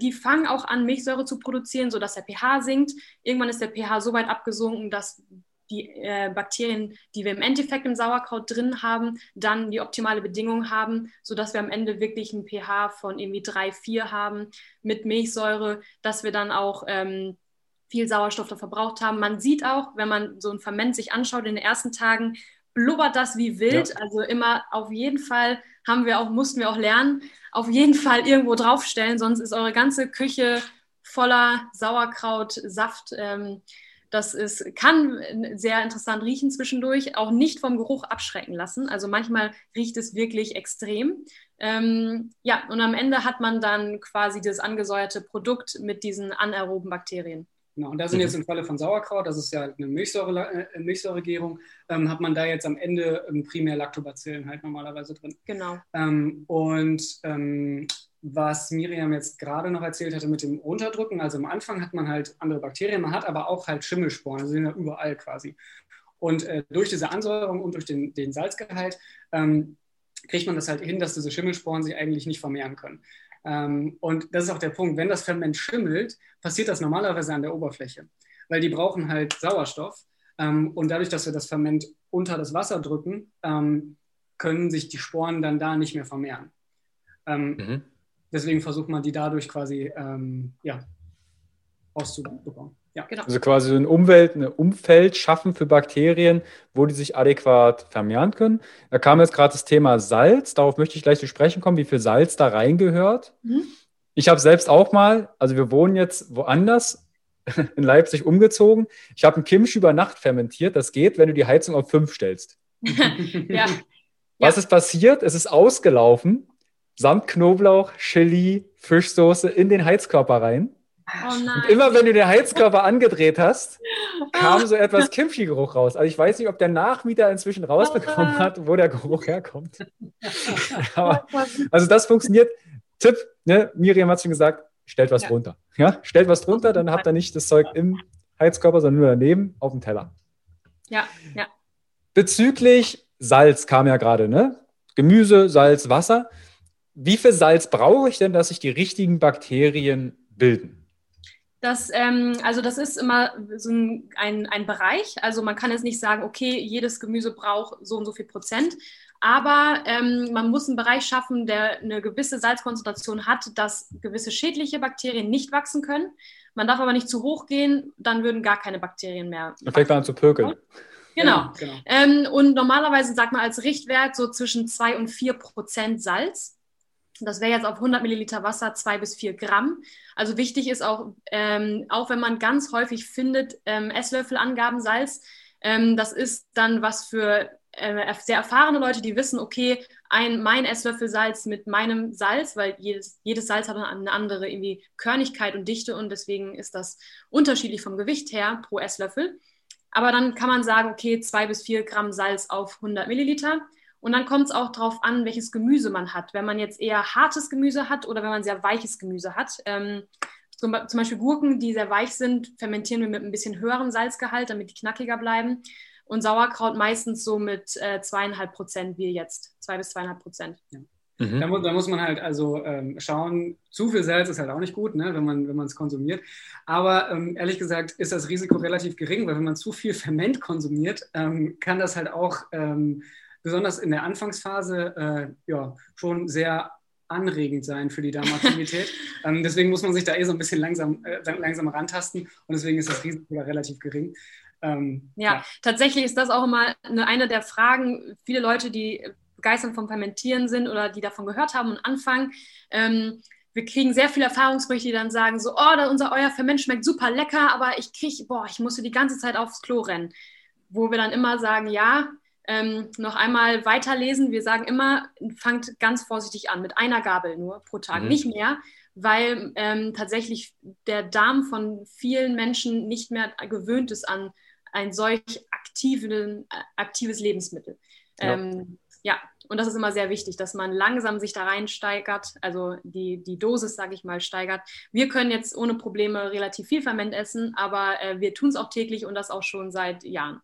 Die fangen auch an, Milchsäure zu produzieren, sodass der pH sinkt. Irgendwann ist der pH so weit abgesunken, dass die äh, Bakterien, die wir im Endeffekt im Sauerkraut drin haben, dann die optimale Bedingung haben, sodass wir am Ende wirklich ein pH von irgendwie 3, 4 haben mit Milchsäure, dass wir dann auch ähm, viel Sauerstoff da verbraucht haben. Man sieht auch, wenn man so ein Ferment sich anschaut in den ersten Tagen, blubbert das wie wild. Ja. Also immer auf jeden Fall haben wir auch, mussten wir auch lernen, auf jeden Fall irgendwo draufstellen, sonst ist eure ganze Küche voller Sauerkraut, Saft. Ähm, das ist, kann sehr interessant riechen zwischendurch, auch nicht vom Geruch abschrecken lassen. Also manchmal riecht es wirklich extrem. Ähm, ja, und am Ende hat man dann quasi das angesäuerte Produkt mit diesen anaeroben Bakterien. Genau, und da sind mhm. jetzt im Falle von Sauerkraut, das ist ja eine Milchsäure, äh, Milchsäuregärung, ähm, hat man da jetzt am Ende ähm, primär Lactobacillen halt normalerweise drin. Genau. Ähm, und ähm, was Miriam jetzt gerade noch erzählt hatte mit dem Runterdrücken, also am Anfang hat man halt andere Bakterien, man hat aber auch halt Schimmelsporen, die sind ja überall quasi. Und äh, durch diese Ansäuerung und durch den, den Salzgehalt ähm, kriegt man das halt hin, dass diese Schimmelsporen sich eigentlich nicht vermehren können. Ähm, und das ist auch der Punkt, wenn das Ferment schimmelt, passiert das normalerweise an der Oberfläche, weil die brauchen halt Sauerstoff. Ähm, und dadurch, dass wir das Ferment unter das Wasser drücken, ähm, können sich die Sporen dann da nicht mehr vermehren. Mhm. Deswegen versucht man die dadurch quasi ja, auszubekommen. Ja, genau. Also quasi so ein Umwelt, ein Umfeld schaffen für Bakterien, wo die sich adäquat vermehren können. Da kam jetzt gerade das Thema Salz. Darauf möchte ich gleich zu sprechen kommen, wie viel Salz da reingehört. Mhm. Ich habe selbst auch mal, also wir wohnen jetzt woanders, in Leipzig umgezogen. Ich habe ein Kimchi über Nacht fermentiert. Das geht, wenn du die Heizung auf 5 stellst. ja. Was ja. ist passiert? Es ist ausgelaufen, samt Knoblauch, Chili, Fischsoße in den Heizkörper rein. Oh und immer wenn du den Heizkörper angedreht hast, kam so etwas Kimchi-Geruch raus. Also ich weiß nicht, ob der Nachmieter inzwischen rausbekommen hat, wo der Geruch herkommt. Aber, also das funktioniert. Tipp, ne? Miriam hat schon gesagt, stellt was ja. runter. Ja? Stellt was drunter, dann habt ihr nicht das Zeug im Heizkörper, sondern nur daneben auf dem Teller. Ja, ja. Bezüglich Salz kam ja gerade, ne? Gemüse, Salz, Wasser. Wie viel Salz brauche ich denn, dass sich die richtigen Bakterien bilden? Das, ähm, also das ist immer so ein, ein, ein, Bereich. Also man kann jetzt nicht sagen, okay, jedes Gemüse braucht so und so viel Prozent. Aber ähm, man muss einen Bereich schaffen, der eine gewisse Salzkonzentration hat, dass gewisse schädliche Bakterien nicht wachsen können. Man darf aber nicht zu hoch gehen, dann würden gar keine Bakterien mehr. Dann fängt man an zu pökeln. Genau. Genau. Ähm, und normalerweise sagt man als Richtwert so zwischen 2 und 4 Prozent Salz. Das wäre jetzt auf 100 Milliliter Wasser zwei bis vier Gramm. Also wichtig ist auch, ähm, auch wenn man ganz häufig findet, ähm, Esslöffelangaben Salz, ähm, das ist dann was für äh, sehr erfahrene Leute, die wissen, okay, ein, mein Esslöffel Salz mit meinem Salz, weil jedes, jedes Salz hat eine andere irgendwie Körnigkeit und Dichte und deswegen ist das unterschiedlich vom Gewicht her pro Esslöffel. Aber dann kann man sagen, okay, zwei bis vier Gramm Salz auf 100 Milliliter. Und dann kommt es auch darauf an, welches Gemüse man hat. Wenn man jetzt eher hartes Gemüse hat oder wenn man sehr weiches Gemüse hat. Ähm, zum, zum, Beispiel Gurken, die sehr weich sind, fermentieren wir mit ein bisschen höherem Salzgehalt, damit die knackiger bleiben. Und Sauerkraut meistens so mit äh, zweieinhalb Prozent wie jetzt, zwei bis zweieinhalb Prozent. Ja. Mhm. Da, muss, da, muss, man halt also ähm, schauen, zu viel Salz ist halt auch nicht gut, ne, wenn man wenn es konsumiert. Aber ähm, ehrlich gesagt ist das Risiko relativ gering, weil wenn man zu viel Ferment konsumiert, ähm, kann das halt auch ähm, besonders in der Anfangsphase äh, ja, schon sehr anregend sein für die Darmaktivität. ähm, deswegen muss man sich da eh so ein bisschen langsam, äh, langsam rantasten und deswegen ist das Risiko da relativ gering. Ähm, ja, ja, tatsächlich ist das auch immer eine, eine der Fragen. Viele Leute, die begeistert vom Fermentieren sind oder die davon gehört haben und anfangen. Ähm, wir kriegen sehr viele Erfahrungsberichte, die dann sagen so, oh, unser euer Ferment schmeckt super lecker, aber ich kriege, boah, ich musste die ganze Zeit aufs Klo rennen. Wo wir dann immer sagen, ja, ähm, noch einmal weiterlesen. Wir sagen immer, fangt ganz vorsichtig an, mit einer Gabel nur pro Tag, mhm. nicht mehr, weil ähm, tatsächlich der Darm von vielen Menschen nicht mehr gewöhnt ist an ein solch aktiven, äh, aktives Lebensmittel. Ja. Ähm, ja, und das ist immer sehr wichtig, dass man langsam sich da reinsteigert, also die, die Dosis, sage ich mal, steigert. Wir können jetzt ohne Probleme relativ viel Ferment essen, aber äh, wir tun es auch täglich und das auch schon seit Jahren.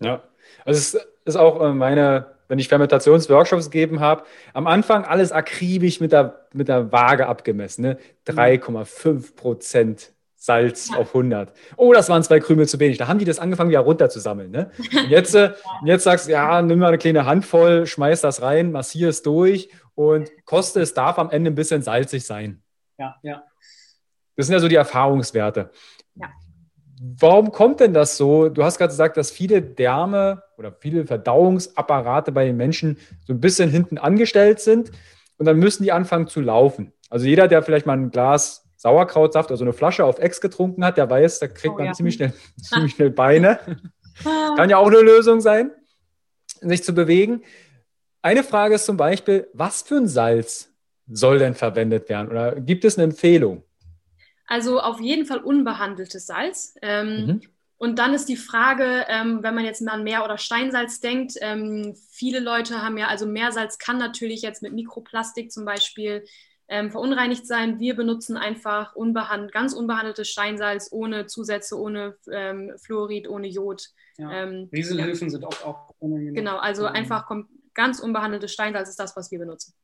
Ja, also es ist auch äh, meine, wenn ich Fermentationsworkshops gegeben habe, am Anfang alles akribisch mit der, mit der Waage abgemessen, ne? 3,5 Prozent Salz ja. auf 100. Oh, das waren zwei Krümel zu wenig. Da haben die das angefangen, wieder runterzusammeln. Ne? Und jetzt, äh, jetzt sagst du, ja, nimm mal eine kleine Handvoll, schmeiß das rein, massier es durch und koste es darf am Ende ein bisschen salzig sein. Ja, ja. Das sind ja so die Erfahrungswerte. Ja. Warum kommt denn das so? Du hast gerade gesagt, dass viele Därme oder viele Verdauungsapparate bei den Menschen so ein bisschen hinten angestellt sind und dann müssen die anfangen zu laufen. Also jeder, der vielleicht mal ein Glas Sauerkrautsaft, also eine Flasche auf Ex getrunken hat, der weiß, da kriegt oh, man ja. ziemlich, schnell, ziemlich schnell Beine. Kann ja auch eine Lösung sein, sich zu bewegen. Eine Frage ist zum Beispiel, was für ein Salz soll denn verwendet werden? Oder gibt es eine Empfehlung? Also auf jeden Fall unbehandeltes Salz. Ähm, mhm. Und dann ist die Frage, ähm, wenn man jetzt an Meer- oder Steinsalz denkt, ähm, viele Leute haben ja, also Meersalz kann natürlich jetzt mit Mikroplastik zum Beispiel ähm, verunreinigt sein. Wir benutzen einfach unbehand ganz unbehandeltes Steinsalz ohne Zusätze, ohne ähm, Fluorid, ohne Jod. Ja. Ähm, Rieselhöfen ja. sind auch, auch Genau, also einfach ganz unbehandeltes Steinsalz ist das, was wir benutzen.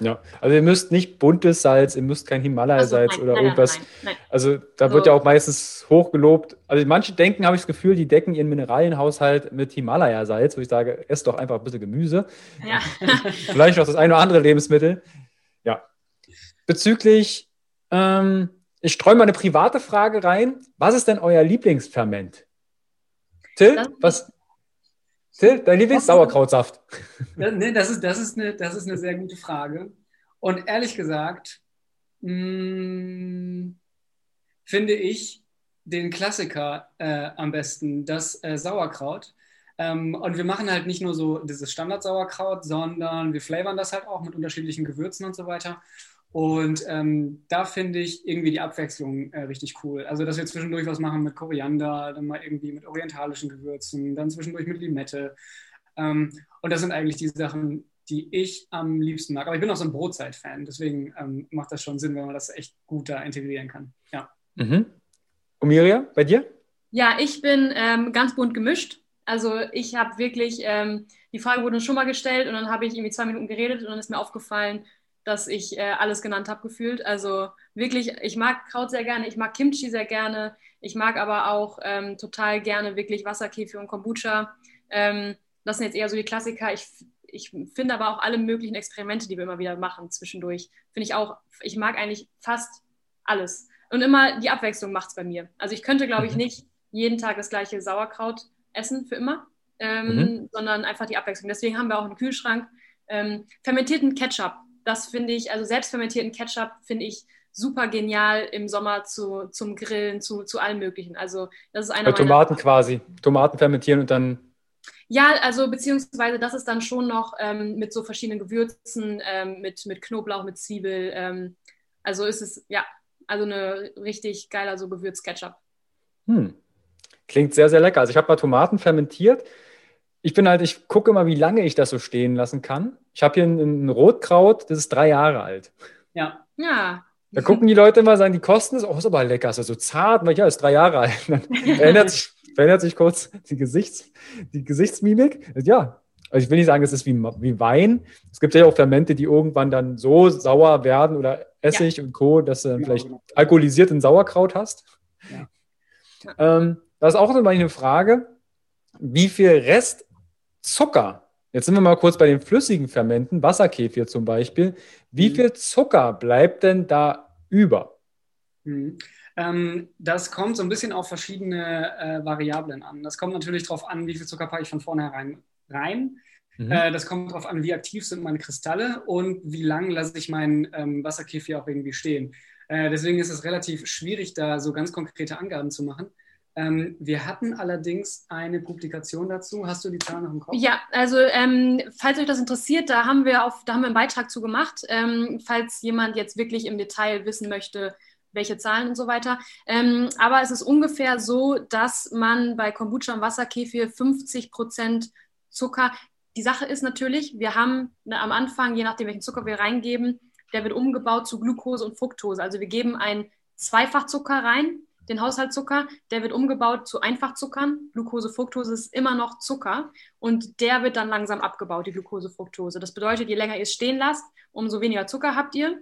Ja, also ihr müsst nicht buntes Salz, ihr müsst kein Himalaya-Salz also, oder nein, irgendwas. Nein, nein, also da wird ja auch meistens hochgelobt. Also manche denken, habe ich das Gefühl, die decken ihren Mineralienhaushalt mit Himalaya-Salz, wo ich sage, esst doch einfach ein bisschen Gemüse. Ja. Vielleicht noch das eine oder andere Lebensmittel. Ja. Bezüglich, ähm, ich streue mal eine private Frage rein. Was ist denn euer Lieblingsferment? Till, was, dein Lieblings-Sauerkrautsaft? Nee, das ist, das, ist eine, das ist eine sehr gute Frage. Und ehrlich gesagt, mh, mm, finde ich den Klassiker äh, am besten, das äh, Sauerkraut. Ähm, und wir machen halt nicht nur so dieses Standard-Sauerkraut, sondern wir flavern das halt auch mit unterschiedlichen Gewürzen und so weiter. Und ähm, da finde ich irgendwie die Abwechslung äh, richtig cool. Also, dass wir zwischendurch was machen mit Koriander, dann mal irgendwie mit orientalischen Gewürzen, dann zwischendurch mit Limette. Ähm, und das sind eigentlich die Sachen, die ich am liebsten mag. Aber ich bin auch so ein Brotzeit-Fan, deswegen ähm, macht das schon Sinn, wenn man das echt gut da integrieren kann. Ja. Mhm. Und Miriam, bei dir? Ja, ich bin ähm, ganz bunt gemischt. Also ich habe wirklich, ähm, die Frage wurde schon mal gestellt und dann habe ich irgendwie zwei Minuten geredet und dann ist mir aufgefallen, dass ich äh, alles genannt habe gefühlt. Also wirklich, ich mag Kraut sehr gerne, ich mag Kimchi sehr gerne, ich mag aber auch ähm, total gerne wirklich Wasserkäfer und Kombucha. Ähm, das sind jetzt eher so die Klassiker. Ich, ich finde aber auch alle möglichen Experimente, die wir immer wieder machen zwischendurch, finde ich auch, ich mag eigentlich fast alles. Und immer die Abwechslung macht es bei mir. Also ich könnte, glaube ich, mhm. nicht jeden Tag das gleiche Sauerkraut essen für immer, ähm, mhm. sondern einfach die Abwechslung. Deswegen haben wir auch einen Kühlschrank. Ähm, fermentierten Ketchup das finde ich, also selbstfermentierten Ketchup finde ich super genial im Sommer zu, zum Grillen, zu, zu allem Möglichen. Also das ist einer Bei Tomaten quasi. Tomaten fermentieren und dann. Ja, also beziehungsweise das ist dann schon noch ähm, mit so verschiedenen Gewürzen, ähm, mit, mit Knoblauch, mit Zwiebel. Ähm, also ist es, ja, also eine richtig geiler so Gewürzketchup. Hm. Klingt sehr, sehr lecker. Also ich habe mal Tomaten fermentiert. Ich bin halt, ich gucke immer, wie lange ich das so stehen lassen kann. Ich habe hier ein, ein, Rotkraut, das ist drei Jahre alt. Ja. Ja. Da gucken die Leute immer, sagen, die kosten es, oh, ist aber lecker, ist ja so zart, weil ja, ist drei Jahre alt. Dann verändert sich, verändert sich kurz die, Gesichts, die Gesichtsmimik. Ja, also ich will nicht sagen, es ist wie, wie Wein. Es gibt ja auch Fermente, die irgendwann dann so sauer werden oder Essig ja. und Co., dass du vielleicht genau. alkoholisierten Sauerkraut hast. Ja. Ähm, das ist auch immer eine Frage, wie viel Restzucker, jetzt sind wir mal kurz bei den flüssigen Fermenten, Wasserkefir zum Beispiel, wie mhm. viel Zucker bleibt denn da über? Mhm. Ähm, das kommt so ein bisschen auf verschiedene äh, Variablen an. Das kommt natürlich darauf an, wie viel Zucker packe ich von vornherein rein. Mhm. Äh, das kommt darauf an, wie aktiv sind meine Kristalle und wie lang lasse ich meinen ähm, Wasserkefir auch irgendwie stehen. Äh, deswegen ist es relativ schwierig, da so ganz konkrete Angaben zu machen. Ähm, wir hatten allerdings eine Publikation dazu. Hast du die Zahlen noch im Kopf? Ja, also ähm, falls euch das interessiert, da haben wir auf, da haben wir einen Beitrag zu gemacht. Ähm, falls jemand jetzt wirklich im Detail wissen möchte, welche Zahlen und so weiter. Ähm, aber es ist ungefähr so, dass man bei Kombucha und Wasserkefir 50 Prozent Zucker. Die Sache ist natürlich, wir haben ne, am Anfang, je nachdem welchen Zucker wir reingeben, der wird umgebaut zu Glucose und Fructose. Also wir geben einen Zweifachzucker rein, den Haushaltszucker, der wird umgebaut zu Einfachzuckern. Glucose, Fructose ist immer noch Zucker und der wird dann langsam abgebaut, die Glucose, Fructose. Das bedeutet, je länger ihr es stehen lasst, umso weniger Zucker habt ihr.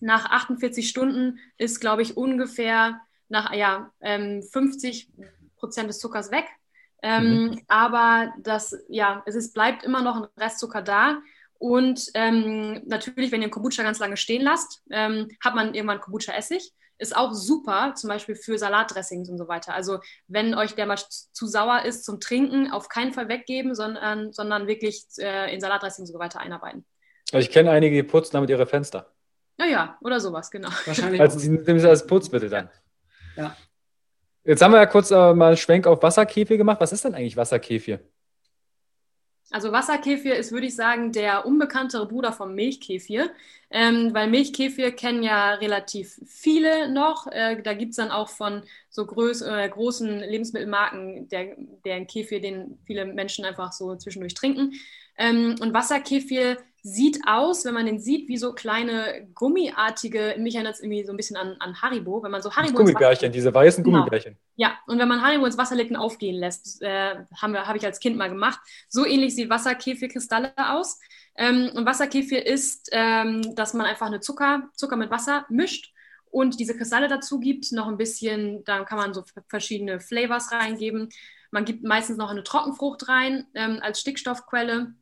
Nach 48 Stunden ist, glaube ich, ungefähr nach ja, 50 ähm, Prozent des Zuckers weg. Ähm, mhm. Aber das, ja, es ist, bleibt immer noch ein Restzucker da. Und ähm, natürlich, wenn ihr Kombucha ganz lange stehen lasst, ähm, hat man irgendwann Kombucha-Essig ist auch super, zum Beispiel für Salatdressings und so weiter. Also wenn euch der mal zu sauer ist zum Trinken, auf keinen Fall weggeben, sondern, sondern wirklich äh, in Salatdressings und so weiter einarbeiten. Also ich kenne einige, die putzen damit ihre Fenster. Naja, oder sowas, genau. Wahrscheinlich. Also sie nehmen sie als Putzmittel dann. Ja. Jetzt haben wir ja kurz äh, mal Schwenk auf Wasserkefir gemacht. Was ist denn eigentlich Wasserkefir? Also Wasserkefir ist, würde ich sagen, der unbekanntere Bruder vom Milchkefir, ähm, weil Milchkefir kennen ja relativ viele noch. Äh, da gibt es dann auch von so groß, äh, großen Lebensmittelmarken der, deren Kefir, den viele Menschen einfach so zwischendurch trinken. Ähm, und Wasserkefir sieht aus, wenn man den sieht, wie so kleine gummiartige, mich erinnert es irgendwie so ein bisschen an, an Haribo, wenn man so Haribo. Gummibärchen, diese weißen genau. Gummibärchen. Ja, und wenn man Haribo ins Wasser legt und aufgehen lässt, äh, habe hab ich als Kind mal gemacht. So ähnlich sieht Wasserkefir-Kristalle aus. Ähm, und Wasserkefir ist, ähm, dass man einfach eine Zucker, Zucker mit Wasser mischt und diese Kristalle dazu gibt, noch ein bisschen, dann kann man so verschiedene Flavors reingeben. Man gibt meistens noch eine Trockenfrucht rein ähm, als Stickstoffquelle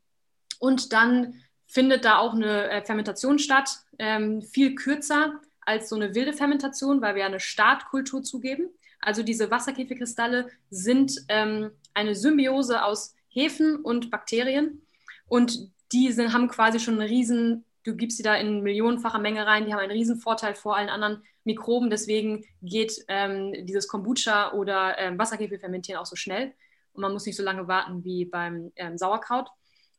und dann findet da auch eine äh, Fermentation statt, ähm, viel kürzer als so eine wilde Fermentation, weil wir eine Startkultur zugeben. Also diese Wasserkäferkristalle sind ähm, eine Symbiose aus Hefen und Bakterien und die sind, haben quasi schon einen riesen, du gibst sie da in millionenfacher Menge rein, die haben einen riesen Vorteil vor allen anderen Mikroben, deswegen geht ähm, dieses Kombucha oder ähm, Wasserkäferfermentieren auch so schnell und man muss nicht so lange warten wie beim ähm, Sauerkraut.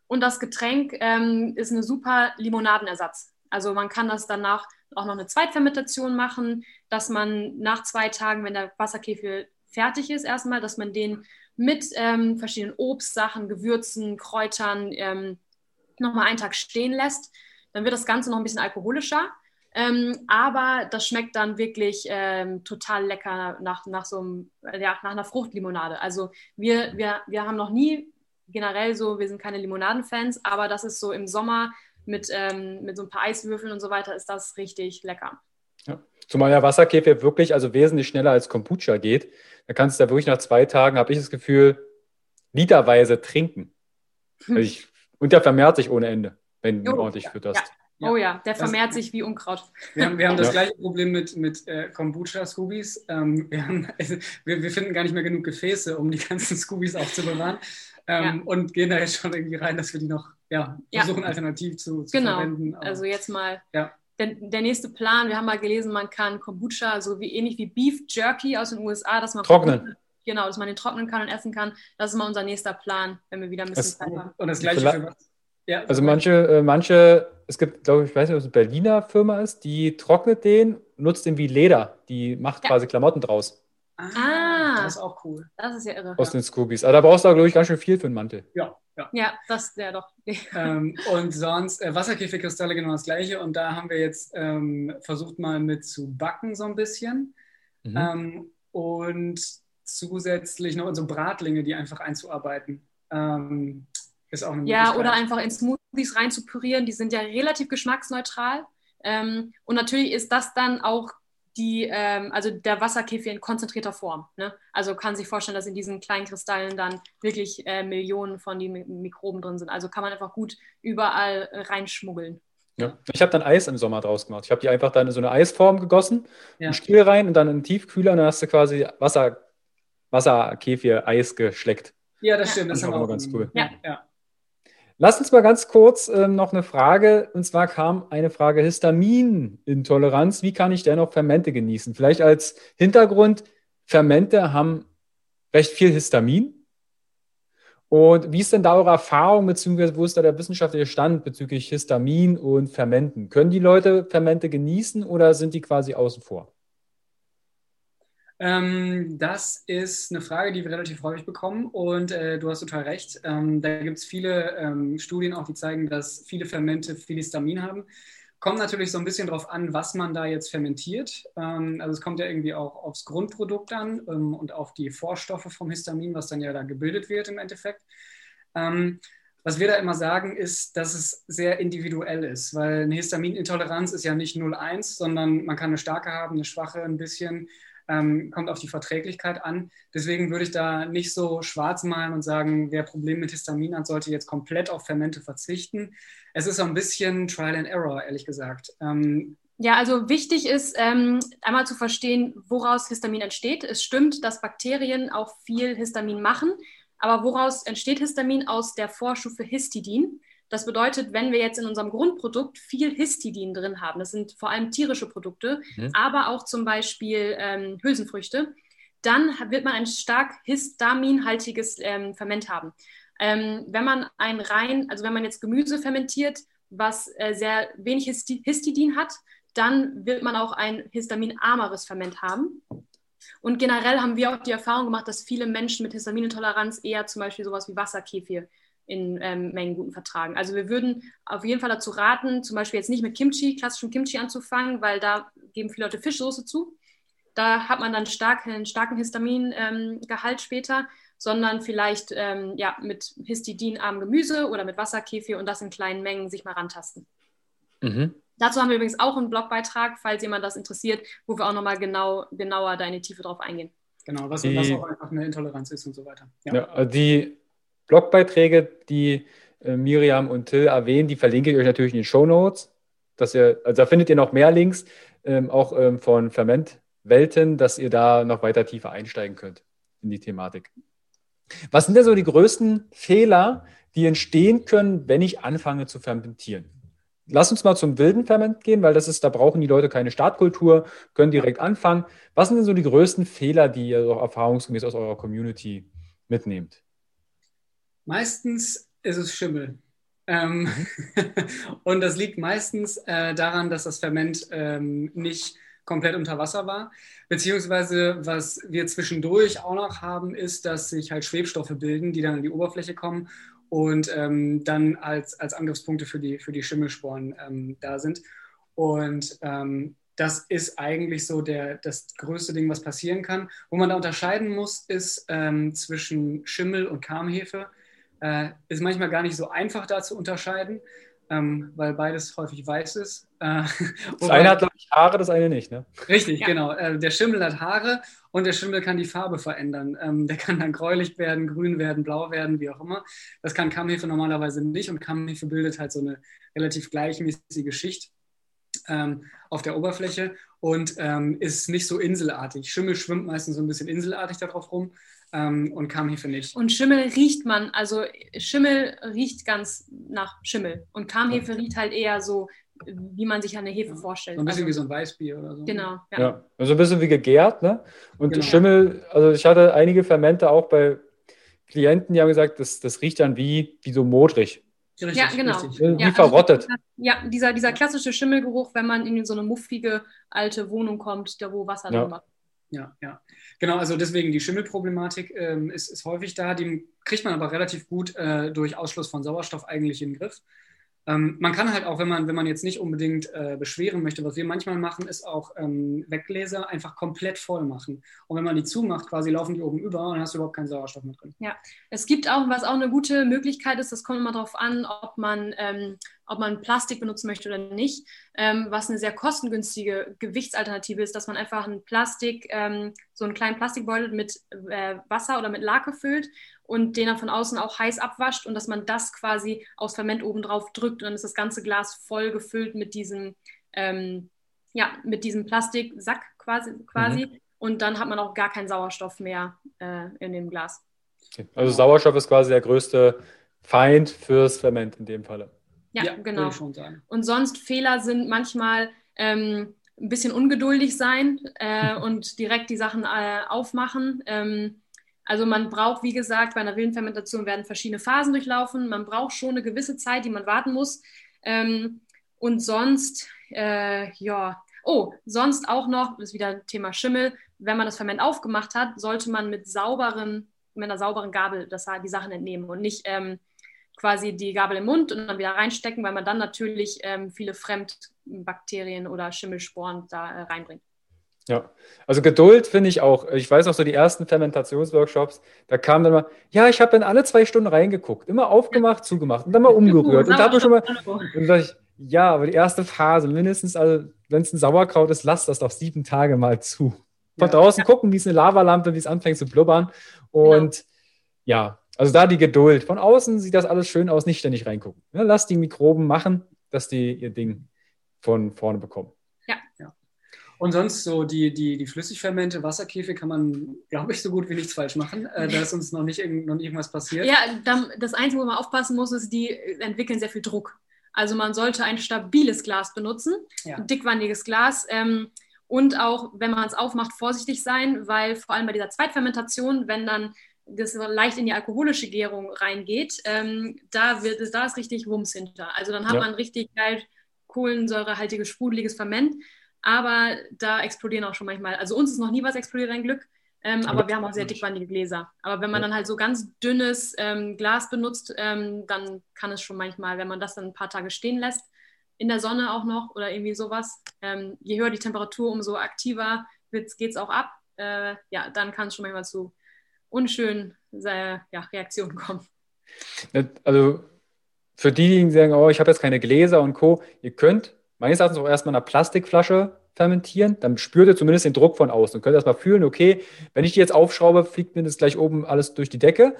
Und das Getränk ähm, ist eine super Limonadenersatz. Also man kann das danach auch noch eine Zweitfermentation machen, dass man nach zwei Tagen, wenn der Wasserkäfer fertig ist, erstmal, dass man den mit ähm, verschiedenen Obstsachen, Gewürzen, Kräutern ähm, nochmal einen Tag stehen lässt. Dann wird das Ganze noch ein bisschen alkoholischer. Ähm, aber das schmeckt dann wirklich ähm, total lecker nach, nach so einem, ja, nach einer Fruchtlimonade. Also wir, wir, wir haben noch nie generell so, wir sind keine Limonadenfans, aber das ist so im Sommer mit, ähm, mit so ein paar Eiswürfeln und so weiter, ist das richtig lecker. Ja. Zumal ja Wasserkäfer wirklich also wesentlich schneller als Kombucha geht. Da kannst du ja wirklich nach zwei Tagen, habe ich das Gefühl, literweise trinken. Also ich, und der vermehrt sich ohne Ende, wenn du ordentlich fütterst. Ja. Ja. Oh ja, der vermehrt das, sich wie Unkraut. Wir haben, wir haben das gleiche Problem mit, mit äh, Kombucha-Scoobies. Ähm, wir, wir, wir, finden gar nicht mehr genug Gefäße, um die ganzen Scoobies aufzubewahren ähm, ja. und gehen da jetzt schon irgendwie rein, dass wir die noch ja, versuchen, ja. alternativ zu, zu genau. verwenden. Aber, also jetzt mal ja. der, der, nächste Plan, wir haben mal gelesen, man kann Kombucha, so wie ähnlich wie Beef Jerky aus den USA, dass man trocknen. Genau, dass man den trocknen kann und essen kann. Das ist mal unser nächster Plan, wenn wir wieder ein bisschen Das- Zeit haben. Und das gleiche für was? Ja, Also manche, äh, manche, es gibt, glaube ich, ich weiß nicht, ob es eine Berliner Firma ist, die trocknet den, nutzt den wie Leder. Die macht Ja. quasi Klamotten draus Ah. Das ist auch cool. Das ist ja irre. aus den Scoobies. Aber da brauchst du, glaube ich, ganz schön viel für einen Mantel. Ja, ja. Ja, das, ja doch. ähm, und sonst äh, Wasserkäferkristalle genau das gleiche. Und da haben wir jetzt ähm, versucht mal mit zu backen so ein bisschen. Mhm. Ähm, und zusätzlich noch so Bratlinge, die einfach einzuarbeiten. Ähm, ist auch eine Ja, oder einfach in Smoothies rein zu pürieren. Die sind ja relativ geschmacksneutral. Ähm, und natürlich ist das dann auch die, ähm, also der Wasserkäfer in konzentrierter Form. Ne? Also kann sich vorstellen, dass in diesen kleinen Kristallen dann wirklich äh, Millionen von den Mi- Mikroben drin sind. Also kann man einfach gut überall äh, reinschmuggeln. Ja. Ich habe dann Eis im Sommer draus gemacht. Ich habe die einfach dann in so eine Eisform gegossen, Ja. einen Stiel rein und dann in den Tiefkühler und dann hast du quasi Wasser, Wasserkäfer-Eis geschleckt. Ja, das stimmt. Das, Das ist auch immer ganz cool. Ja. ja. Lass uns mal ganz kurz ähm, noch eine Frage, und zwar kam eine Frage Histaminintoleranz. Wie kann ich denn noch Fermente genießen? Vielleicht als Hintergrund, Fermente haben recht viel Histamin. Und wie ist denn da eure Erfahrung, beziehungsweise wo ist da der wissenschaftliche Stand bezüglich Histamin und Fermenten? Können die Leute Fermente genießen oder sind die quasi außen vor? Ähm, das ist eine Frage, die wir relativ häufig bekommen und äh, du hast total recht. Ähm, da gibt es viele ähm, Studien auch, die zeigen, dass viele Fermente viel Histamin haben. Kommt natürlich so ein bisschen darauf an, was man da jetzt fermentiert. Ähm, also es kommt ja irgendwie auch aufs Grundprodukt an ähm, und auf die Vorstoffe vom Histamin, was dann ja da gebildet wird im Endeffekt. Ähm, was wir da immer sagen, ist, dass es sehr individuell ist, weil eine Histaminintoleranz ist ja nicht 0,1, sondern man kann eine starke haben, eine schwache ein bisschen ähm, kommt auf die Verträglichkeit an. Deswegen würde ich da nicht so schwarz malen und sagen, wer Probleme mit Histamin hat, sollte jetzt komplett auf Fermente verzichten. Es ist so ein bisschen Trial and Error, ehrlich gesagt. Ähm, Ja, also wichtig ist ähm, einmal zu verstehen, woraus Histamin entsteht. Es stimmt, dass Bakterien auch viel Histamin machen, aber woraus entsteht Histamin? Aus der Vorstufe Histidin. Das bedeutet, wenn wir jetzt in unserem Grundprodukt viel Histidin drin haben, das sind vor allem tierische Produkte, Mhm. aber auch zum Beispiel ähm, Hülsenfrüchte, dann wird man ein stark histaminhaltiges ähm, Ferment haben. Ähm, wenn man ein rein, also wenn man jetzt Gemüse fermentiert, was äh, sehr wenig Histi Histidin hat, dann wird man auch ein histaminarmeres Ferment haben. Und generell haben wir auch die Erfahrung gemacht, dass viele Menschen mit Histaminintoleranz eher zum Beispiel sowas wie Wasserkefir in ähm, Mengen guten vertragen. Also wir würden auf jeden Fall dazu raten, zum Beispiel jetzt nicht mit Kimchi, klassischem Kimchi anzufangen, weil da geben viele Leute Fischsoße zu. Da hat man dann stark, einen starken Histamingehalt später, sondern vielleicht ähm, ja, mit histidinarmem Gemüse oder mit Wasserkefir und das in kleinen Mengen sich mal rantasten. Mhm. Dazu haben wir übrigens auch einen Blogbeitrag, falls jemand das interessiert, wo wir auch nochmal genau, genauer da in die Tiefe drauf eingehen. genau, was, Die- was auch einfach eine Intoleranz ist und so weiter. Ja. Ja, also die Blogbeiträge, die äh, Miriam und Till erwähnen, die verlinke ich euch natürlich in den Show Notes. Dass ihr, also da findet ihr noch mehr Links, ähm, auch ähm, von Fermentwelten, dass ihr da noch weiter tiefer einsteigen könnt in die Thematik. Was sind denn so die größten Fehler, die entstehen können, wenn ich anfange zu fermentieren? Lass uns mal zum wilden Ferment gehen, weil das ist, da brauchen die Leute keine Startkultur, können direkt anfangen. Was sind denn so die größten Fehler, die ihr so erfahrungsgemäß aus eurer Community mitnehmt? Meistens ist es Schimmel. Ähm, und das liegt meistens äh, daran, dass das Ferment ähm, nicht komplett unter Wasser war. Beziehungsweise, was wir zwischendurch auch noch haben, ist, dass sich halt Schwebstoffe bilden, die dann an die Oberfläche kommen und ähm, dann als, als Angriffspunkte für die, für die Schimmelsporen ähm, da sind. Und ähm, das ist eigentlich so der, das größte Ding, was passieren kann. Wo man da unterscheiden muss, ist ähm, zwischen Schimmel und Karmhefe. Äh, ist manchmal gar nicht so einfach da zu unterscheiden, ähm, weil beides häufig weiß ist. Äh, Das eine hat, glaube ich, Haare, das eine nicht. Ne? Richtig, Ja. genau. Äh, der Schimmel hat Haare und der Schimmel kann die Farbe verändern. Ähm, der kann dann gräulich werden, grün werden, blau werden, wie auch immer. Das kann Kammhefe normalerweise nicht und Kammhefe bildet halt so eine relativ gleichmäßige Schicht ähm, auf der Oberfläche und ähm, ist nicht so inselartig. Schimmel schwimmt meistens so ein bisschen inselartig darauf rum ähm, und Kammhefe nicht. Und Schimmel riecht man, also Schimmel riecht ganz nach Schimmel. Und Karmhefe riecht halt eher so wie man sich eine Hefe vorstellt. So ein bisschen also, wie so ein Weißbier oder so. Genau, ja. ja. Also ein bisschen wie gegärt, ne? Und genau. Schimmel, also ich hatte einige Fermente auch bei Klienten, die haben gesagt, das, das riecht dann wie, wie so modrig. Richtig, ja, genau. Richtig. Wie ja, verrottet. Also, ja, dieser, dieser klassische Schimmelgeruch, wenn man in so eine muffige alte Wohnung kommt, da wo Wasser ja. drin war. Ja, ja. Genau, also deswegen die Schimmelproblematik ähm, ist, ist häufig da. Die kriegt man aber relativ gut äh, durch Ausschluss von Sauerstoff eigentlich in den Griff. Ähm, man kann halt auch, wenn man, wenn man jetzt nicht unbedingt äh, beschweren möchte, was wir manchmal machen, ist auch ähm, Weggläser einfach komplett voll machen. Und wenn man die zumacht, quasi laufen die oben über und dann hast du überhaupt keinen Sauerstoff mehr drin. Ja, es gibt auch, was auch eine gute Möglichkeit ist, das kommt immer darauf an, ob man, ähm, ob man Plastik benutzen möchte oder nicht. Ähm, was eine sehr kostengünstige Gewichtsalternative ist, dass man einfach ein Plastik, ähm, so einen kleinen Plastikbeutel mit äh, Wasser oder mit Lake füllt und den dann von außen auch heiß abwascht und dass man das quasi aus Ferment oben drauf drückt und dann ist das ganze Glas voll gefüllt mit diesem, ähm, ja, mit diesem Plastiksack quasi, quasi. Mhm. und dann hat man auch gar keinen Sauerstoff mehr äh, in dem Glas. Okay. Also Sauerstoff ist quasi der größte Feind fürs Ferment in dem Falle. Ja, ja genau. Und sonst Fehler sind manchmal ähm, ein bisschen ungeduldig sein äh, und direkt die Sachen äh, aufmachen. Ähm, also man braucht, wie gesagt, bei einer wilden Fermentation werden verschiedene Phasen durchlaufen. Man braucht schon eine gewisse Zeit, die man warten muss. Ähm, und sonst, äh, ja, oh, sonst auch noch, das ist wieder Thema Schimmel, wenn man das Ferment aufgemacht hat, sollte man mit sauberen, mit einer sauberen Gabel das, die Sachen entnehmen und nicht ähm, quasi die Gabel im Mund und dann wieder reinstecken, weil man dann natürlich ähm, viele Fremdbakterien oder Schimmelsporen da äh, reinbringt. Ja, also Geduld finde ich auch. Ich weiß noch so die ersten Fermentationsworkshops, da kam dann mal, ja, ich habe dann alle zwei Stunden reingeguckt, immer aufgemacht, zugemacht und dann mal umgerührt. Und da habe ich schon mal, und da ich, ja, aber die erste Phase, mindestens, also wenn es ein Sauerkraut ist, lass das doch sieben Tage mal zu. Von ja. draußen gucken, wie es eine Lavalampe, wie es anfängt zu blubbern. Und ja. ja, also da die Geduld. Von außen sieht das alles schön aus, nicht ständig reingucken. Ja, lass die Mikroben machen, dass die ihr Ding von vorne bekommen. Ja. ja. Und sonst so die, die, die Flüssigfermente, Wasserkäfe kann man, glaube ich, so gut wie nichts falsch machen. Äh, da ist uns noch nicht, noch nicht irgendwas passiert. Ja, das Einzige, wo man aufpassen muss, ist, die entwickeln sehr viel Druck. Also man sollte ein stabiles Glas benutzen, ja. ein dickwandiges Glas. Ähm, und auch, wenn man es aufmacht, vorsichtig sein, weil vor allem bei dieser Zweitfermentation, wenn dann das leicht in die alkoholische Gärung reingeht, ähm, da, wird, da ist richtig Wumms hinter. Also dann hat ja. man richtig geil kohlensäurehaltiges, sprudeliges Ferment aber da explodieren auch schon manchmal. Also uns ist noch nie was explodiert, ein Glück. Ähm, aber wir haben auch sehr dickwandige Gläser. Aber wenn man dann halt so ganz dünnes ähm, Glas benutzt, ähm, dann kann es schon manchmal, wenn man das dann ein paar Tage stehen lässt, in der Sonne auch noch oder irgendwie sowas, ähm, je höher die Temperatur, umso aktiver geht es auch ab. Äh, ja, dann kann es schon manchmal zu unschönen äh, ja, Reaktionen kommen. Also für diejenigen, die sagen, oh, ich habe jetzt keine Gläser und Co., ihr könnt meines Erachtens auch erstmal in einer Plastikflasche fermentieren. Dann spürt ihr zumindest den Druck von außen und könnt erstmal fühlen, okay, wenn ich die jetzt aufschraube, fliegt mir das gleich oben alles durch die Decke.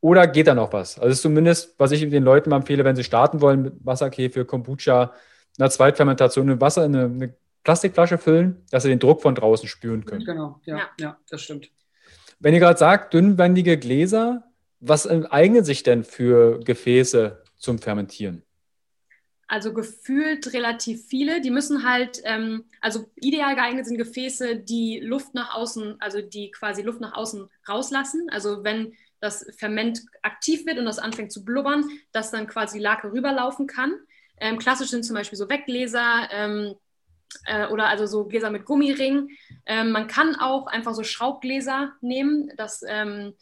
Oder geht da noch was? Also das ist zumindest, was ich den Leuten mal empfehle, wenn sie starten wollen mit Wasserkäfer, Kombucha, einer Zweitfermentation in Wasser in eine, eine, Plastikflasche füllen, dass sie den Druck von draußen spüren können. Genau, ja, ja. ja das stimmt. Wenn ihr gerade sagt, dünnwandige Gläser, was eignen sich denn für Gefäße zum Fermentieren? Also gefühlt relativ viele. Die müssen halt, ähm, also ideal geeignet sind Gefäße, die Luft nach außen, also die quasi Luft nach außen rauslassen. Also wenn das Ferment aktiv wird und das anfängt zu blubbern, dass dann quasi Lake rüberlaufen kann. Ähm, klassisch sind zum Beispiel so Weggläser ähm, äh, oder also so Gläser mit Gummiring. Ähm, man kann auch einfach so Schraubgläser nehmen. Das, ähm,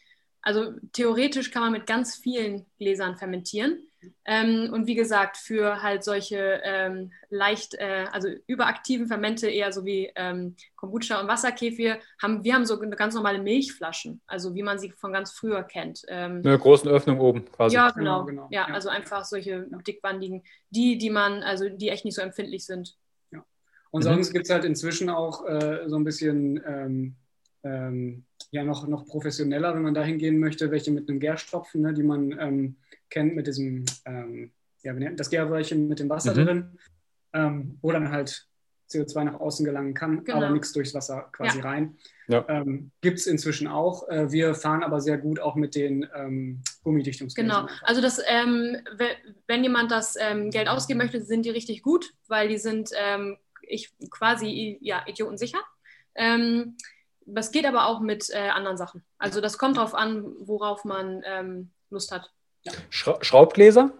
also theoretisch kann man mit ganz vielen Gläsern fermentieren. Ähm, und wie gesagt, für halt solche ähm, leicht, äh, also überaktiven Fermente, eher so wie ähm, Kombucha und Wasserkefir, haben wir haben so ganz normale Milchflaschen, also wie man sie von ganz früher kennt. Ähm, Eine großen Öffnung oben quasi. Ja, genau. genau, genau. Ja, ja, also einfach solche ja. dickwandigen, die, die man, also die echt nicht so empfindlich sind. Ja. Und mhm. sonst gibt es halt inzwischen auch äh, so ein bisschen ähm, ähm, ja noch, noch professioneller, wenn man dahin gehen möchte, welche mit einem Gärstropfen, ne, die man ähm, kennt mit diesem, ähm, ja, das Gärröhrchen mit dem Wasser mhm. drin, ähm, wo dann halt CO2 nach außen gelangen kann, genau. aber nichts durchs Wasser quasi ja. rein. Ja. Ähm, Gibt es inzwischen auch. Äh, wir fahren aber sehr gut auch mit den ähm, Gummidichtungsgläsern. Genau, also das, ähm, wenn jemand das ähm, Geld ausgeben möchte, sind die richtig gut, weil die sind ähm, ich, quasi ja, idiotensicher. Ähm, das geht aber auch mit äh, anderen Sachen. Also das kommt darauf an, worauf man ähm, Lust hat. Ja. Schraubgläser?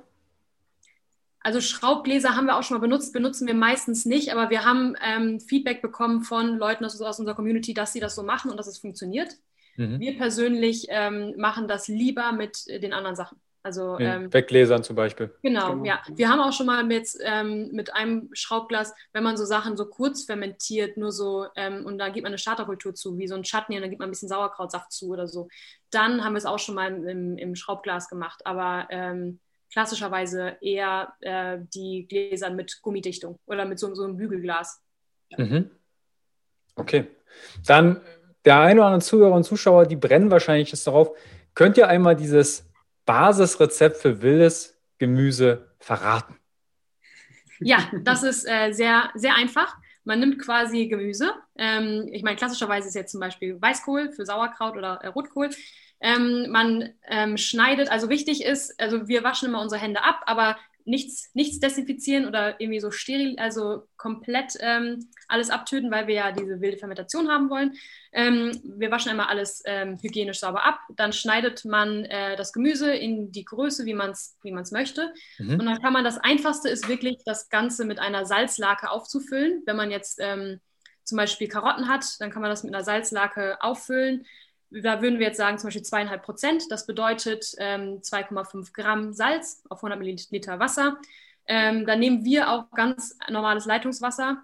Also Schraubgläser haben wir auch schon mal benutzt, benutzen wir meistens nicht, aber wir haben ähm, Feedback bekommen von Leuten aus, aus, unserer Community, dass sie das so machen und dass es funktioniert. Mhm. Wir persönlich ähm, machen das lieber mit den anderen Sachen. Also ähm, Weggläsern zum Beispiel. Genau, genau, ja. Wir haben auch schon mal mit, ähm, mit einem Schraubglas, wenn man so Sachen so kurz fermentiert, nur so, ähm, und da gibt man eine Starterkultur zu, wie so ein Chutney, und dann gibt man ein bisschen Sauerkrautsaft zu oder so. Dann haben wir es auch schon mal im, im Schraubglas gemacht, aber ähm, klassischerweise eher äh, die Gläser mit Gummidichtung oder mit so, so einem Bügelglas. Mhm. Okay. Dann der eine oder andere Zuhörer und Zuschauer, die brennen wahrscheinlich jetzt darauf. Könnt ihr einmal dieses Basisrezept für wildes Gemüse verraten? Ja, das ist äh, sehr, sehr einfach. Man nimmt quasi Gemüse. Ähm, ich meine, klassischerweise ist jetzt zum Beispiel Weißkohl für Sauerkraut oder äh, Rotkohl. Ähm, man ähm, schneidet, also wichtig ist, also wir waschen immer unsere Hände ab, aber nichts, nichts desinfizieren oder irgendwie so steril, also komplett ähm, alles abtöten, weil wir ja diese wilde Fermentation haben wollen. Ähm, wir waschen immer alles ähm, hygienisch sauber ab. Dann schneidet man äh, das Gemüse in die Größe, wie man es wie möchte. Mhm. Und dann kann man, das Einfachste ist wirklich, das Ganze mit einer Salzlake aufzufüllen. Wenn man jetzt ähm, zum Beispiel Karotten hat, dann kann man das mit einer Salzlake auffüllen da würden wir jetzt sagen, zum Beispiel zweieinhalb Prozent. Das bedeutet ähm, 2,5 Gramm Salz auf 100 Milliliter Wasser. Ähm, dann nehmen wir auch ganz normales Leitungswasser.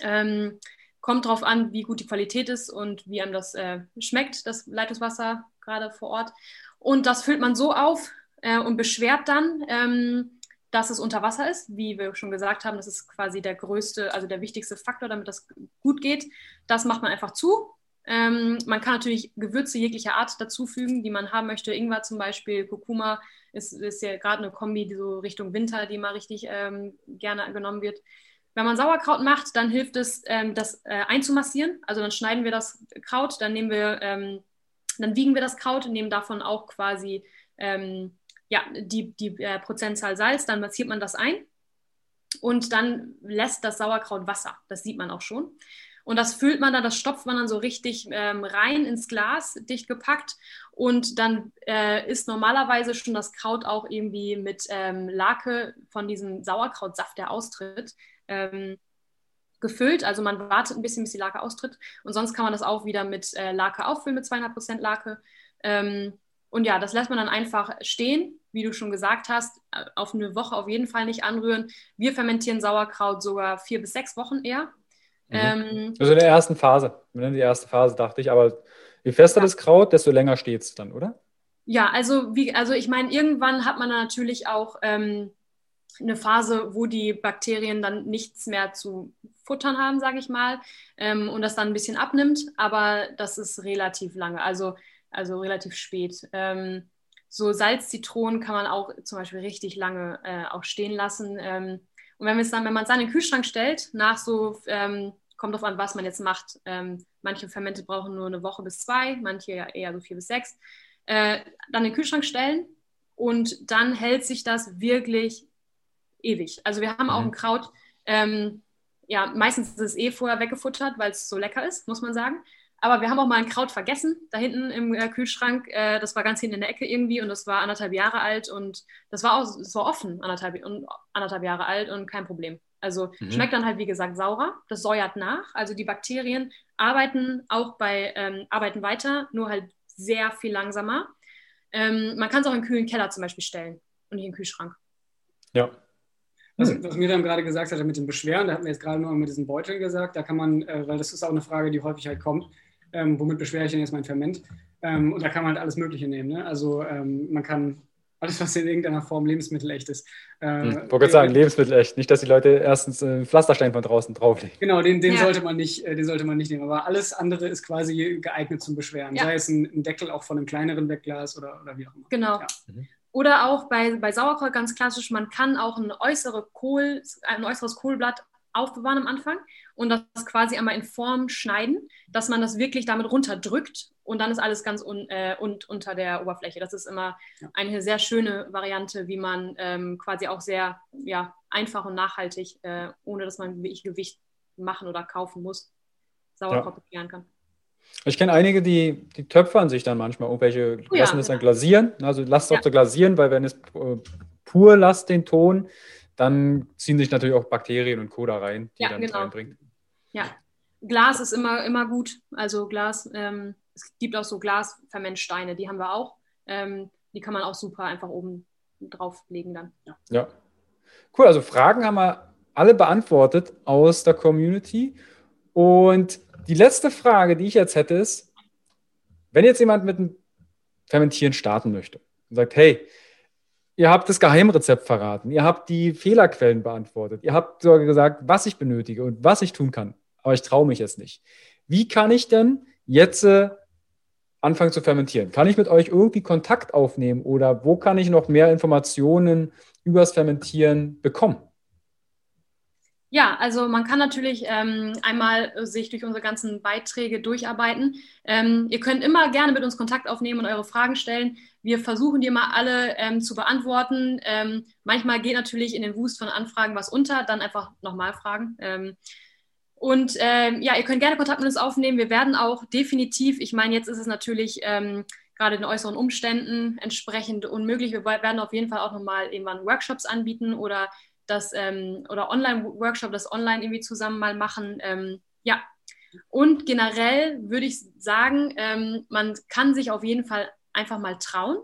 Ähm, kommt darauf an, wie gut die Qualität ist und wie einem das äh, schmeckt, das Leitungswasser gerade vor Ort. Und das füllt man so auf äh, und beschwert dann, ähm, dass es unter Wasser ist. Wie wir schon gesagt haben, das ist quasi der größte, also der wichtigste Faktor, damit das gut geht. Das macht man einfach zu ähm, man kann natürlich Gewürze jeglicher Art dazufügen, die man haben möchte. Ingwer zum Beispiel, Kurkuma ist, ist ja gerade eine Kombi, die so Richtung Winter, die mal richtig ähm, gerne genommen wird. Wenn man Sauerkraut macht, dann hilft es, ähm, das äh, einzumassieren. Also dann schneiden wir das Kraut, dann nehmen wir, ähm, dann wiegen wir das Kraut und nehmen davon auch quasi ähm, ja, die, die äh, Prozentzahl Salz, dann massiert man das ein und dann lässt das Sauerkraut Wasser. Das sieht man auch schon. Und das füllt man dann, das stopft man dann so richtig ähm, rein ins Glas, dicht gepackt. Und dann äh, ist normalerweise schon das Kraut auch irgendwie mit ähm, Lake von diesem Sauerkrautsaft, der austritt, ähm, gefüllt. Also man wartet ein bisschen, bis die Lake austritt. Und sonst kann man das auch wieder mit äh, Lake auffüllen, mit 200% Lake. Ähm, und ja, das lässt man dann einfach stehen, wie du schon gesagt hast, äh, auf eine Woche auf jeden Fall nicht anrühren. Wir fermentieren Sauerkraut sogar vier bis sechs Wochen eher. Mhm. Ähm, also in der ersten Phase, die erste Phase dachte ich, aber je fester ja. das Kraut, desto länger steht es dann, oder? Ja, also wie, also ich meine, irgendwann hat man natürlich auch ähm, eine Phase, wo die Bakterien dann nichts mehr zu futtern haben, sage ich mal, ähm, und das dann ein bisschen abnimmt, aber das ist relativ lange, also, also relativ spät. Ähm, so Salz-Zitronen kann man auch zum Beispiel richtig lange äh, auch stehen lassen. Und wenn, dann, wenn man es dann in den Kühlschrank stellt, nach so ähm, kommt darauf an, was man jetzt macht. Ähm, manche Fermente brauchen nur eine Woche bis zwei, manche eher so vier bis sechs. Äh, dann in den Kühlschrank stellen und dann hält sich das wirklich ewig. Also wir haben auch mhm. ein Kraut, ähm, ja, meistens ist es eh vorher weggefuttert, weil es so lecker ist, muss man sagen. Aber wir haben auch mal ein Kraut vergessen, da hinten im äh, Kühlschrank. Äh, das war ganz hinten in der Ecke irgendwie und das war anderthalb Jahre alt und das war auch, das war offen, anderthalb, anderthalb Jahre alt und kein Problem. Also mhm. schmeckt dann halt, wie gesagt, saurer. Das säuert nach. Also die Bakterien arbeiten auch bei, ähm, arbeiten weiter, nur halt sehr viel langsamer. Ähm, man kann es auch in einen kühlen Keller zum Beispiel stellen und nicht in den Kühlschrank. Ja. Was, was Miriam gerade gesagt hatte mit den Beschwerden, da hatten wir jetzt gerade nur mit diesen Beuteln gesagt, da kann man, äh, weil das ist auch eine Frage, die häufig halt kommt, ähm, womit beschwere ich denn jetzt mein Ferment? Ähm, und da kann man halt alles Mögliche nehmen. Ne? Also ähm, man kann alles, was in irgendeiner Form lebensmittelecht ist. Äh, hm, ich wollte gerade sagen, lebensmittelecht. Nicht, dass die Leute erstens einen Pflasterstein von draußen drauflegen. Genau, den, den, ja. sollte man nicht, äh, den sollte man nicht nehmen. Aber alles andere ist quasi geeignet zum Beschweren. Ja. Sei es ein, ein, Deckel auch von einem kleineren Wegglas oder, oder wie auch immer. Genau. Ja. Mhm. Oder auch bei, bei Sauerkraut ganz klassisch, man kann auch ein, äußere Kohl, ein äußeres Kohlblatt aufbewahren am Anfang und das quasi einmal in Form schneiden, dass man das wirklich damit runterdrückt und dann ist alles ganz un, äh, und unter der Oberfläche. Das ist immer eine sehr schöne Variante, wie man ähm, quasi auch sehr ja, einfach und nachhaltig, äh, ohne dass man wie ich Gewicht machen oder kaufen muss, Sauerkraut ja. kann. Ich kenne einige, die, die töpfern sich dann manchmal irgendwelche, oh, lassen ja, das dann glasieren. Also lasst es auch so glasieren, weil wenn es äh, pur lasst den Ton, dann ziehen sich natürlich auch Bakterien und Co. da rein, die ja, dann genau. reinbringt. Ja, Glas ist immer, immer gut. Also Glas, ähm, es gibt auch so Glasfermentsteine, die haben wir auch. Ähm, die kann man auch super einfach oben drauflegen dann. Ja. ja. Cool, also Fragen haben wir alle beantwortet aus der Community. Und die letzte Frage, die ich jetzt hätte, ist, wenn jetzt jemand mit dem Fermentieren starten möchte und sagt, hey, ihr habt das Geheimrezept verraten, ihr habt die Fehlerquellen beantwortet, ihr habt sogar gesagt, was ich benötige und was ich tun kann, aber ich traue mich jetzt nicht. Wie kann ich denn jetzt äh, anfangen zu fermentieren? Kann ich mit euch irgendwie Kontakt aufnehmen oder wo kann ich noch mehr Informationen über das Fermentieren bekommen? Ja, also man kann natürlich ähm, einmal sich durch unsere ganzen Beiträge durcharbeiten. Ähm, ihr könnt immer gerne mit uns Kontakt aufnehmen und eure Fragen stellen. Wir versuchen die mal alle ähm, zu beantworten. Ähm, manchmal geht natürlich in den Wust von Anfragen was unter, dann einfach nochmal fragen. Ähm, und ähm, ja, ihr könnt gerne Kontakt mit uns aufnehmen. Wir werden auch definitiv, ich meine, jetzt ist es natürlich gerade den äußeren Umständen entsprechend unmöglich. Wir werden auf jeden Fall auch nochmal irgendwann Workshops anbieten oder das ähm, oder Online-Workshop, das online irgendwie zusammen mal machen. Ähm, ja. Und generell würde ich sagen, ähm, man kann sich auf jeden Fall einfach mal trauen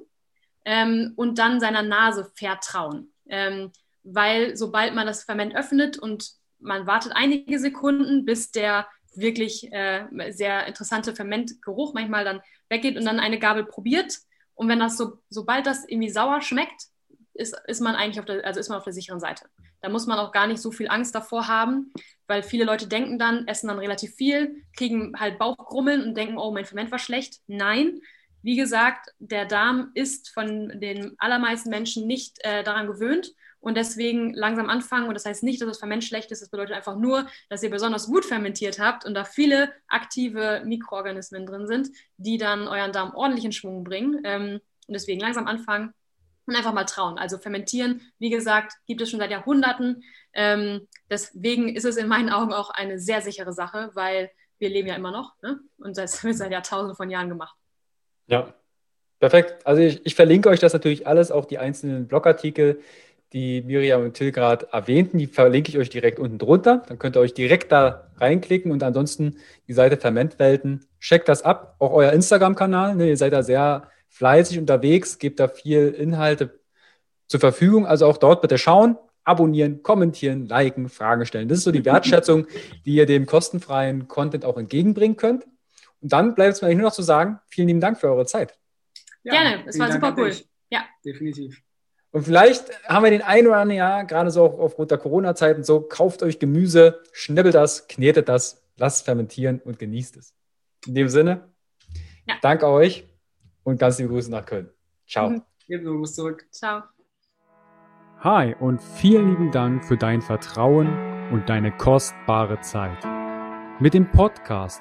ähm, und dann seiner Nase vertrauen. Ähm, weil sobald man das Ferment öffnet und man wartet einige Sekunden, bis der wirklich äh, sehr interessante Fermentgeruch manchmal dann weggeht und dann eine Gabel probiert. Und wenn das so, sobald das irgendwie sauer schmeckt, ist, ist man eigentlich auf der, also ist man auf der sicheren Seite. Da muss man auch gar nicht so viel Angst davor haben, weil viele Leute denken dann, essen dann relativ viel, kriegen halt Bauchgrummeln und denken, oh, mein Ferment war schlecht. Nein, wie gesagt, der Darm ist von den allermeisten Menschen nicht äh, daran gewöhnt und deswegen langsam anfangen. Und das heißt nicht, dass das Ferment schlecht ist, das bedeutet einfach nur, dass ihr besonders gut fermentiert habt und da viele aktive Mikroorganismen drin sind, die dann euren Darm ordentlich in Schwung bringen. Ähm, und deswegen langsam anfangen, und einfach mal trauen. Also fermentieren, wie gesagt, gibt es schon seit Jahrhunderten. Ähm, deswegen ist es in meinen Augen auch eine sehr sichere Sache, weil wir leben ja immer noch ne? und das wird seit Jahrtausenden von Jahren gemacht. Ja, perfekt. Also ich, ich verlinke euch das natürlich alles, auch die einzelnen Blogartikel, die Miriam und Till gerade erwähnten, die verlinke ich euch direkt unten drunter. Dann könnt ihr euch direkt da reinklicken und ansonsten die Seite Fermentwelten. Checkt das ab, auch euer Instagram-Kanal. Ne? Ihr seid da sehr fleißig unterwegs, gebt da viel Inhalte zur Verfügung. Also auch dort bitte schauen, abonnieren, kommentieren, liken, Fragen stellen. Das ist so die Wertschätzung, die ihr dem kostenfreien Content auch entgegenbringen könnt. Und dann bleibt es mir eigentlich nur noch zu sagen, vielen lieben Dank für eure Zeit. Ja, Gerne, es war super cool. Ja, definitiv. Und vielleicht haben wir den einen oder anderen Jahr, gerade so aufgrund der Corona-Zeiten, so, kauft euch Gemüse, schnippelt das, knetet das, lasst es fermentieren und genießt es. In dem Sinne, ja. danke euch und ganz liebe Grüße nach Köln. Ciao. Mhm. Ebenso, bis zurück. Ciao. Hi und vielen lieben Dank für dein Vertrauen und deine kostbare Zeit. Mit dem Podcast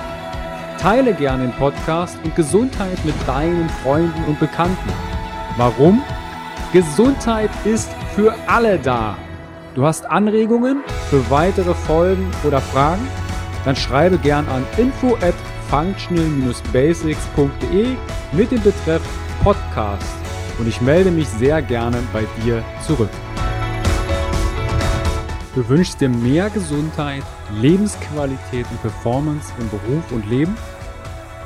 Teile gern den Podcast und Gesundheit mit deinen Freunden und Bekannten. Warum? Gesundheit ist für alle da. Du hast Anregungen für weitere Folgen oder Fragen? Dann schreibe gern an info at functional-basics.de mit dem Betreff Podcast und ich melde mich sehr gerne bei dir zurück. Du wünschst dir mehr Gesundheit, Lebensqualität und Performance im Beruf und Leben?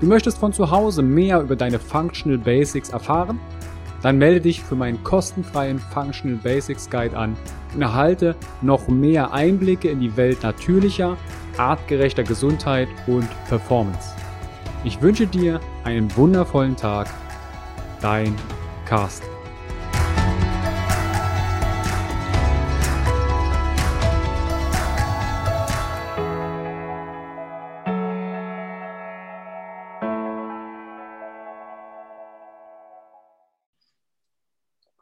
Du möchtest von zu Hause mehr über deine Functional Basics erfahren? Dann melde dich für meinen kostenfreien Functional Basics Guide an und erhalte noch mehr Einblicke in die Welt natürlicher, artgerechter Gesundheit und Performance. Ich wünsche dir einen wundervollen Tag. Dein Carsten.